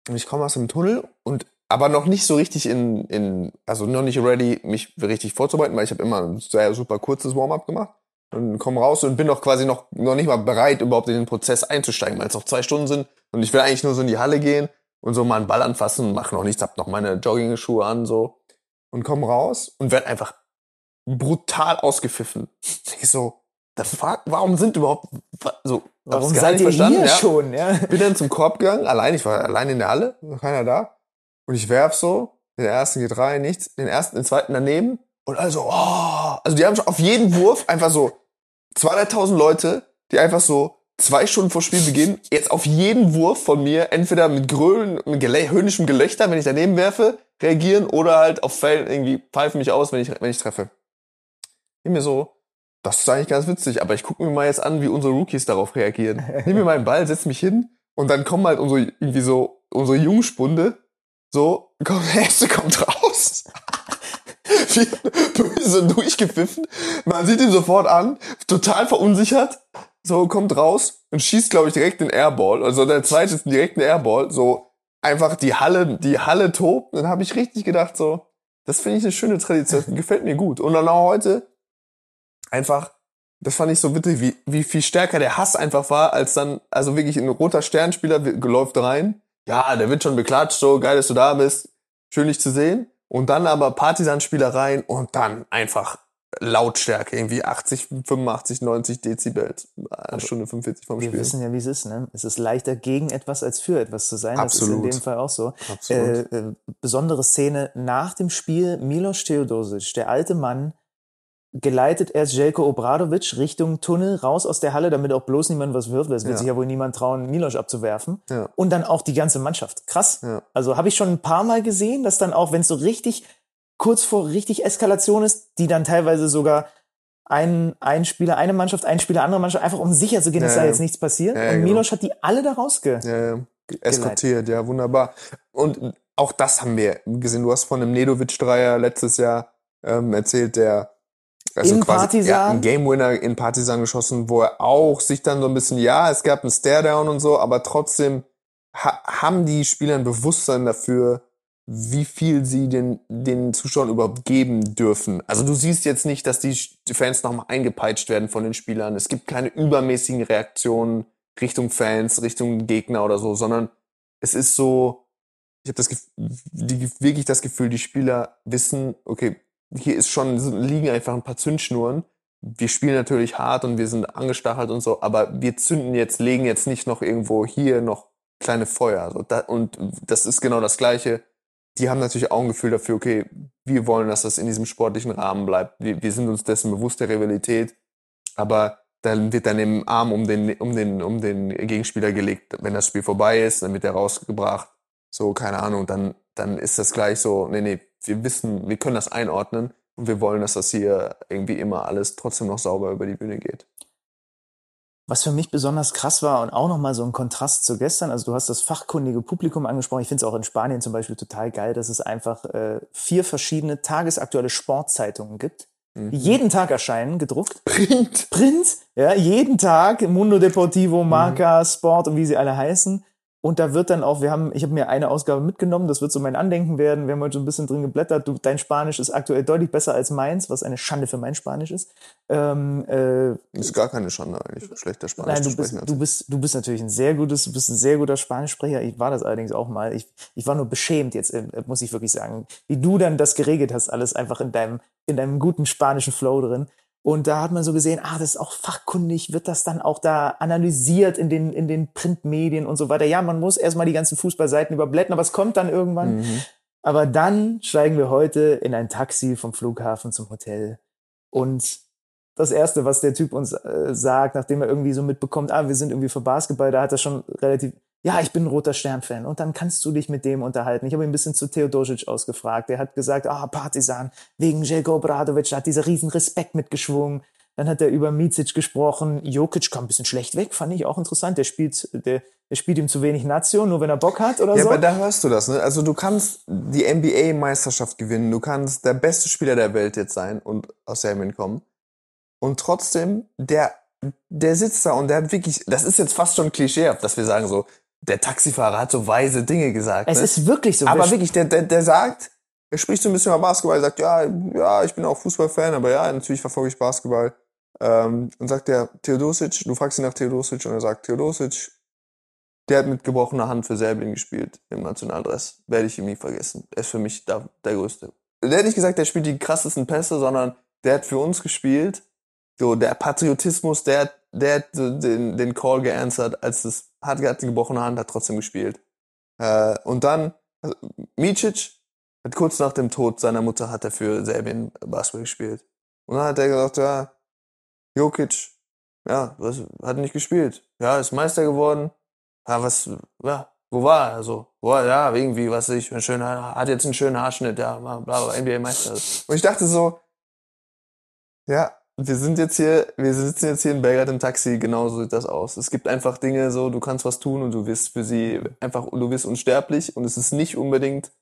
Und ich komme aus dem Tunnel und aber noch nicht so richtig in, in also noch nicht ready, mich richtig vorzubereiten, weil ich habe immer ein sehr super kurzes Warm-up gemacht und komme raus und bin noch quasi noch, noch nicht mal bereit, überhaupt in den Prozess einzusteigen, weil es noch zwei Stunden sind und ich will eigentlich nur so in die Halle gehen und so mal einen Ball anfassen, mache noch nichts, hab noch meine Jogging-Schuhe an so und komme raus und werde einfach brutal ausgepfiffen. (laughs) Ich so, the fuck, warum sind überhaupt so Warum seid ihr verstanden, hier ja. schon? Ja? Bin dann zum Korb gegangen, allein, ich war allein in der Halle, noch keiner da. Und ich werf so, den ersten geht rein, nichts, den ersten, den zweiten daneben. Und also, oh, also die haben schon auf jeden Wurf einfach so 2.000, 3.000 Leute, die einfach so zwei Stunden vor Spielbeginn jetzt auf jeden Wurf von mir entweder mit Grölen, mit gelä höhnischem Gelächter, wenn ich daneben werfe, reagieren oder halt auf Fällen irgendwie pfeifen mich aus, wenn ich, wenn ich treffe. Ich mir so, das ist eigentlich ganz witzig, aber ich gucke mir mal jetzt an, wie unsere Rookies darauf reagieren. Nimm mir meinen Ball, setz mich hin und dann kommen halt unsere, irgendwie so, unsere Jungspunde, so, komm, der erste kommt raus. (laughs) Böse durchgepfiffen. Man sieht ihn sofort an, total verunsichert. So, kommt raus und schießt, glaube ich, direkt den Airball. Also der zweite ist direkt ein Airball. So, einfach die Halle, die Halle tobt. Dann habe ich richtig gedacht, so, das finde ich eine schöne Tradition, gefällt mir gut. Und dann auch heute einfach, das fand ich so witzig, wie, wie viel stärker der Hass einfach war, als dann, also wirklich ein roter Sternspieler läuft rein. Ja, der wird schon beklatscht, so geil, dass du da bist. Schön dich zu sehen. Und dann aber Partisan-Spielereien und dann einfach Lautstärke, irgendwie 80, 85, 90 Dezibel, eine Stunde 45 vom Wir Spiel. wissen ja, wie es ist. Ne? Es ist leichter, gegen etwas als für etwas zu sein. Das Absolut. ist in dem Fall auch so. Absolut. Äh, äh, besondere Szene nach dem Spiel. Milos Teodosic, der alte Mann, geleitet erst Jelko Obradovic Richtung Tunnel raus aus der Halle, damit auch bloß niemand was wirft. weil Es wird Ja. sich ja wohl niemand trauen, Milos abzuwerfen. Ja. Und dann auch die ganze Mannschaft. Krass. Ja. Also habe ich schon ein paar Mal gesehen, dass dann auch, wenn es so richtig kurz vor richtig Eskalation ist, die dann teilweise sogar ein, ein Spieler, eine Mannschaft, ein Spieler, andere Mannschaft, einfach um sicher zu gehen, dass da jetzt nichts passiert. Ja, und genau. Milos hat die alle da rausge. Ja, ja. Eskortiert, ja, wunderbar. Und auch das haben wir gesehen. Du hast von einem Nedovic-Dreier letztes Jahr ähm, erzählt, der also In quasi? Ja, einen Game Winner in Partisan geschossen, wo er auch sich dann so ein bisschen, ja, es gab einen Stare-Down und so, aber trotzdem ha haben die Spieler ein Bewusstsein dafür, wie viel sie den, den Zuschauern überhaupt geben dürfen. Also du siehst jetzt nicht, dass die Fans nochmal eingepeitscht werden von den Spielern. Es gibt keine übermäßigen Reaktionen Richtung Fans, Richtung Gegner oder so, sondern es ist so, ich habe das die, wirklich das Gefühl, die Spieler wissen, okay, hier ist schon, liegen einfach ein paar Zündschnuren. Wir spielen natürlich hart und wir sind angestachelt und so, aber wir zünden jetzt, legen jetzt nicht noch irgendwo hier noch kleine Feuer. So, da, und das ist genau das Gleiche. Die haben natürlich auch ein Gefühl dafür, okay, wir wollen, dass das in diesem sportlichen Rahmen bleibt. Wir, wir sind uns dessen bewusst der Rivalität, aber dann wird dann im Arm um den, um den, um den Gegenspieler gelegt, wenn das Spiel vorbei ist, dann wird er rausgebracht. So, keine Ahnung, dann, dann ist das gleich so, nee, nee, wir wissen, wir können das einordnen und wir wollen, dass das hier irgendwie immer alles trotzdem noch sauber über die Bühne geht. Was für mich besonders krass war und auch nochmal so ein Kontrast zu gestern, also du hast das fachkundige Publikum angesprochen, ich finde es auch in Spanien zum Beispiel total geil, dass es einfach äh, vier verschiedene tagesaktuelle Sportzeitungen gibt, die jeden Tag erscheinen, gedruckt. Print! Print, ja, jeden Tag, Mundo Deportivo, Marca, Sport und wie sie alle heißen. Und da wird dann auch, wir haben, ich habe mir eine Ausgabe mitgenommen, das wird so mein Andenken werden. Wir haben heute so ein bisschen drin geblättert. Du, dein Spanisch ist aktuell deutlich besser als meins, was eine Schande für mein Spanisch ist. Ähm, äh, Ist gar keine Schande eigentlich, schlechter Spanisch Nein, zu du bist, du bist, du bist natürlich ein sehr gutes, du bist ein sehr guter Spanischsprecher. Ich war das allerdings auch mal. Ich, ich war nur beschämt jetzt, äh, muss ich wirklich sagen, wie du dann das geregelt hast, alles einfach in deinem, in deinem guten spanischen Flow drin. Und da hat man so gesehen, ah, das ist auch fachkundig, wird das dann auch da analysiert in den, in den Printmedien und so weiter. Ja, man muss erstmal die ganzen Fußballseiten überblättern, aber es kommt dann irgendwann. Mhm. Aber dann steigen wir heute in ein Taxi vom Flughafen zum Hotel. Und das Erste, was der Typ uns äh, sagt, nachdem er irgendwie so mitbekommt, ah, wir sind irgendwie für Basketball, da hat er schon relativ, ja, ich bin ein roter Stern-Fan. Und dann kannst du dich mit dem unterhalten. Ich habe ihn ein bisschen zu Theodosic ausgefragt. Der hat gesagt, ah, Partisan, wegen Jelko Obradovic, da hat dieser riesen Respekt mitgeschwungen. Dann hat er über Micic gesprochen. Jokic kam ein bisschen schlecht weg, fand ich auch interessant. Der spielt, der, der spielt ihm zu wenig Nation, nur wenn er Bock hat oder Ja, so. aber da hörst du das, ne? Also du kannst die NBA-Meisterschaft gewinnen, du kannst der beste Spieler der Welt jetzt sein und aus Serbien kommen. Und trotzdem, der, der sitzt da und der hat wirklich, das ist jetzt fast schon klischeehaft, dass wir sagen so, der Taxifahrer hat so weise Dinge gesagt. es ne? ist wirklich so. aber wirklich, der, der, der sagt, er spricht so ein bisschen über Basketball, sagt, ja, ja, ich bin auch Fußballfan, aber ja, natürlich verfolge ich Basketball. Ähm, und sagt der Theodosic, du fragst ihn nach Theodosic und er sagt, Theodosic, der hat mit gebrochener Hand für Serbien gespielt im Nationaldress. Werde ich ihm nie vergessen. Er ist für mich da, der Größte. Der hat nicht gesagt, der spielt die krassesten Pässe, sondern der hat für uns gespielt. So, der Patriotismus, der, der hat den, den Call geanswert, als es hat, hat gebrochene Hand, hat trotzdem gespielt. Äh, und dann, also, Micic hat kurz nach dem Tod seiner Mutter hat er für Serbien Basketball gespielt. Und dann hat er gesagt, ja, Jokic, ja, was, hat nicht gespielt. Ja, ist Meister geworden. Ja, was, ja, wo war er? Also, wo war er? Ja, irgendwie, was ich, ein schöner, hat jetzt einen schönen Haarschnitt, ja, bla, bla, NBA Meister. Und ich dachte so, ja, wir sind jetzt hier, wir sitzen jetzt hier in Belgrad im Taxi, genau so sieht das aus. Es gibt einfach Dinge so, du kannst was tun und du wirst für sie einfach, du wirst unsterblich und es ist nicht unbedingt,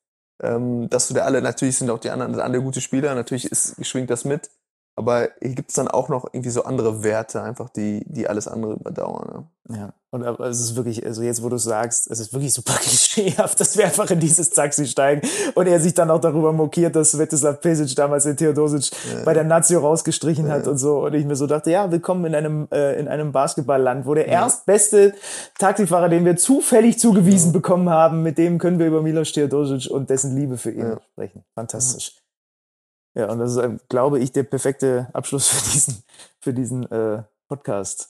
ähm, dass du der alle, natürlich sind auch die anderen, andere gute Spieler, natürlich ist, schwingt das mit, Aber hier gibt's dann auch noch irgendwie so andere Werte, einfach die, die alles andere überdauern. Ne? Ja, und aber es ist wirklich, also jetzt, wo du sagst, es ist wirklich super (laughs) klischeehaft, dass wir einfach in dieses Taxi steigen und er sich dann auch darüber mokiert, dass Svetislav Pesic damals den Theodosic Ja. bei der Nazio rausgestrichen hat Ja. und so. Und ich mir so dachte, ja, willkommen in einem, äh, in einem Basketballland, wo der erstbeste Taxifahrer, den wir zufällig zugewiesen bekommen haben, mit dem können wir über Milos Theodosic und dessen Liebe für ihn Ja. sprechen. Fantastisch. Ja, und das ist, äh, glaube ich, der perfekte Abschluss (laughs) für diesen, für diesen äh, Podcast.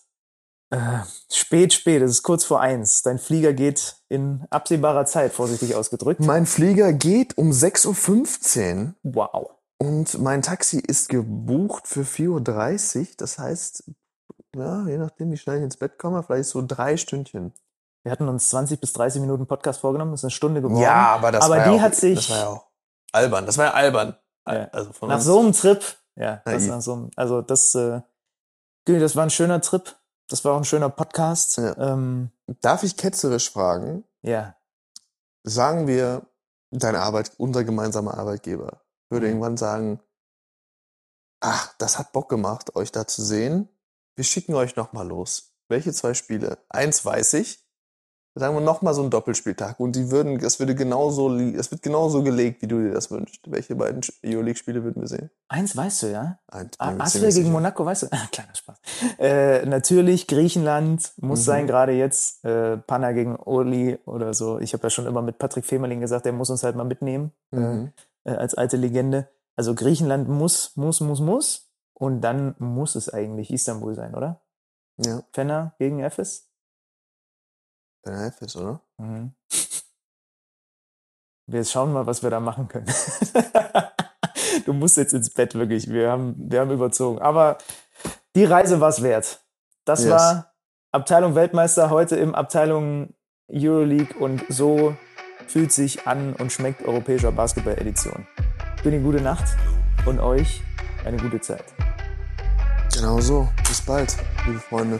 Äh, spät, spät, es ist kurz vor eins. Dein Flieger geht in absehbarer Zeit, vorsichtig ausgedrückt. Mein Flieger geht um 6.15 Uhr Wow. und mein Taxi ist gebucht für 4.30 Uhr. Das heißt, ja, je nachdem, wie schnell ich ins Bett komme, vielleicht so drei Stündchen. Wir hatten uns 20 bis 30 Minuten Podcast vorgenommen, das ist eine Stunde geworden. aber das Aber war die ja auch, hat sich- Das war ja auch albern. Das war ja albern. Ja. Also von Nach uns. so einem Trip, ja, das nach so einem, also das, äh, das war ein schöner Trip. Das war auch ein schöner Podcast. Ja. Ähm, Darf ich ketzerisch fragen? ja. Sagen wir, dein Arbeit, unser gemeinsamer Arbeitgeber würde Mhm. irgendwann sagen, ach, das hat Bock gemacht, euch da zu sehen. Wir schicken euch nochmal los. Welche zwei Spiele? Eins weiß ich. Sagen wir nochmal so einen Doppelspieltag und die würden, das würde genauso, es wird genauso gelegt, wie du dir das wünschst. Welche beiden Euroleague-Spiele würden wir sehen? Eins weißt du, ja? Eins, bin Ah, gegen sicher. Monaco, weißt du? (laughs) Kleiner Spaß. Äh, natürlich, Griechenland muss Mhm. sein, gerade jetzt. Äh, Panna gegen Oli oder so. Ich habe ja schon immer mit Patrick Femerling gesagt, der muss uns halt mal mitnehmen Mhm. äh, als alte Legende. Also Griechenland muss, muss, muss, muss. Und dann muss es eigentlich Istanbul sein, oder? Ja, Fenner gegen Efes? Dein Elfis, oder? Mhm. Wir schauen mal, was wir da machen können. (laughs) du musst jetzt ins Bett, wirklich. Wir haben, wir haben überzogen. Aber die Reise war es wert. Das Yes. war Abteilung Weltmeister heute im Abteilung Euroleague und so fühlt sich an und schmeckt europäischer Basketball-Edition. Eine gute Nacht und euch eine gute Zeit. Genau so. Bis bald, liebe Freunde.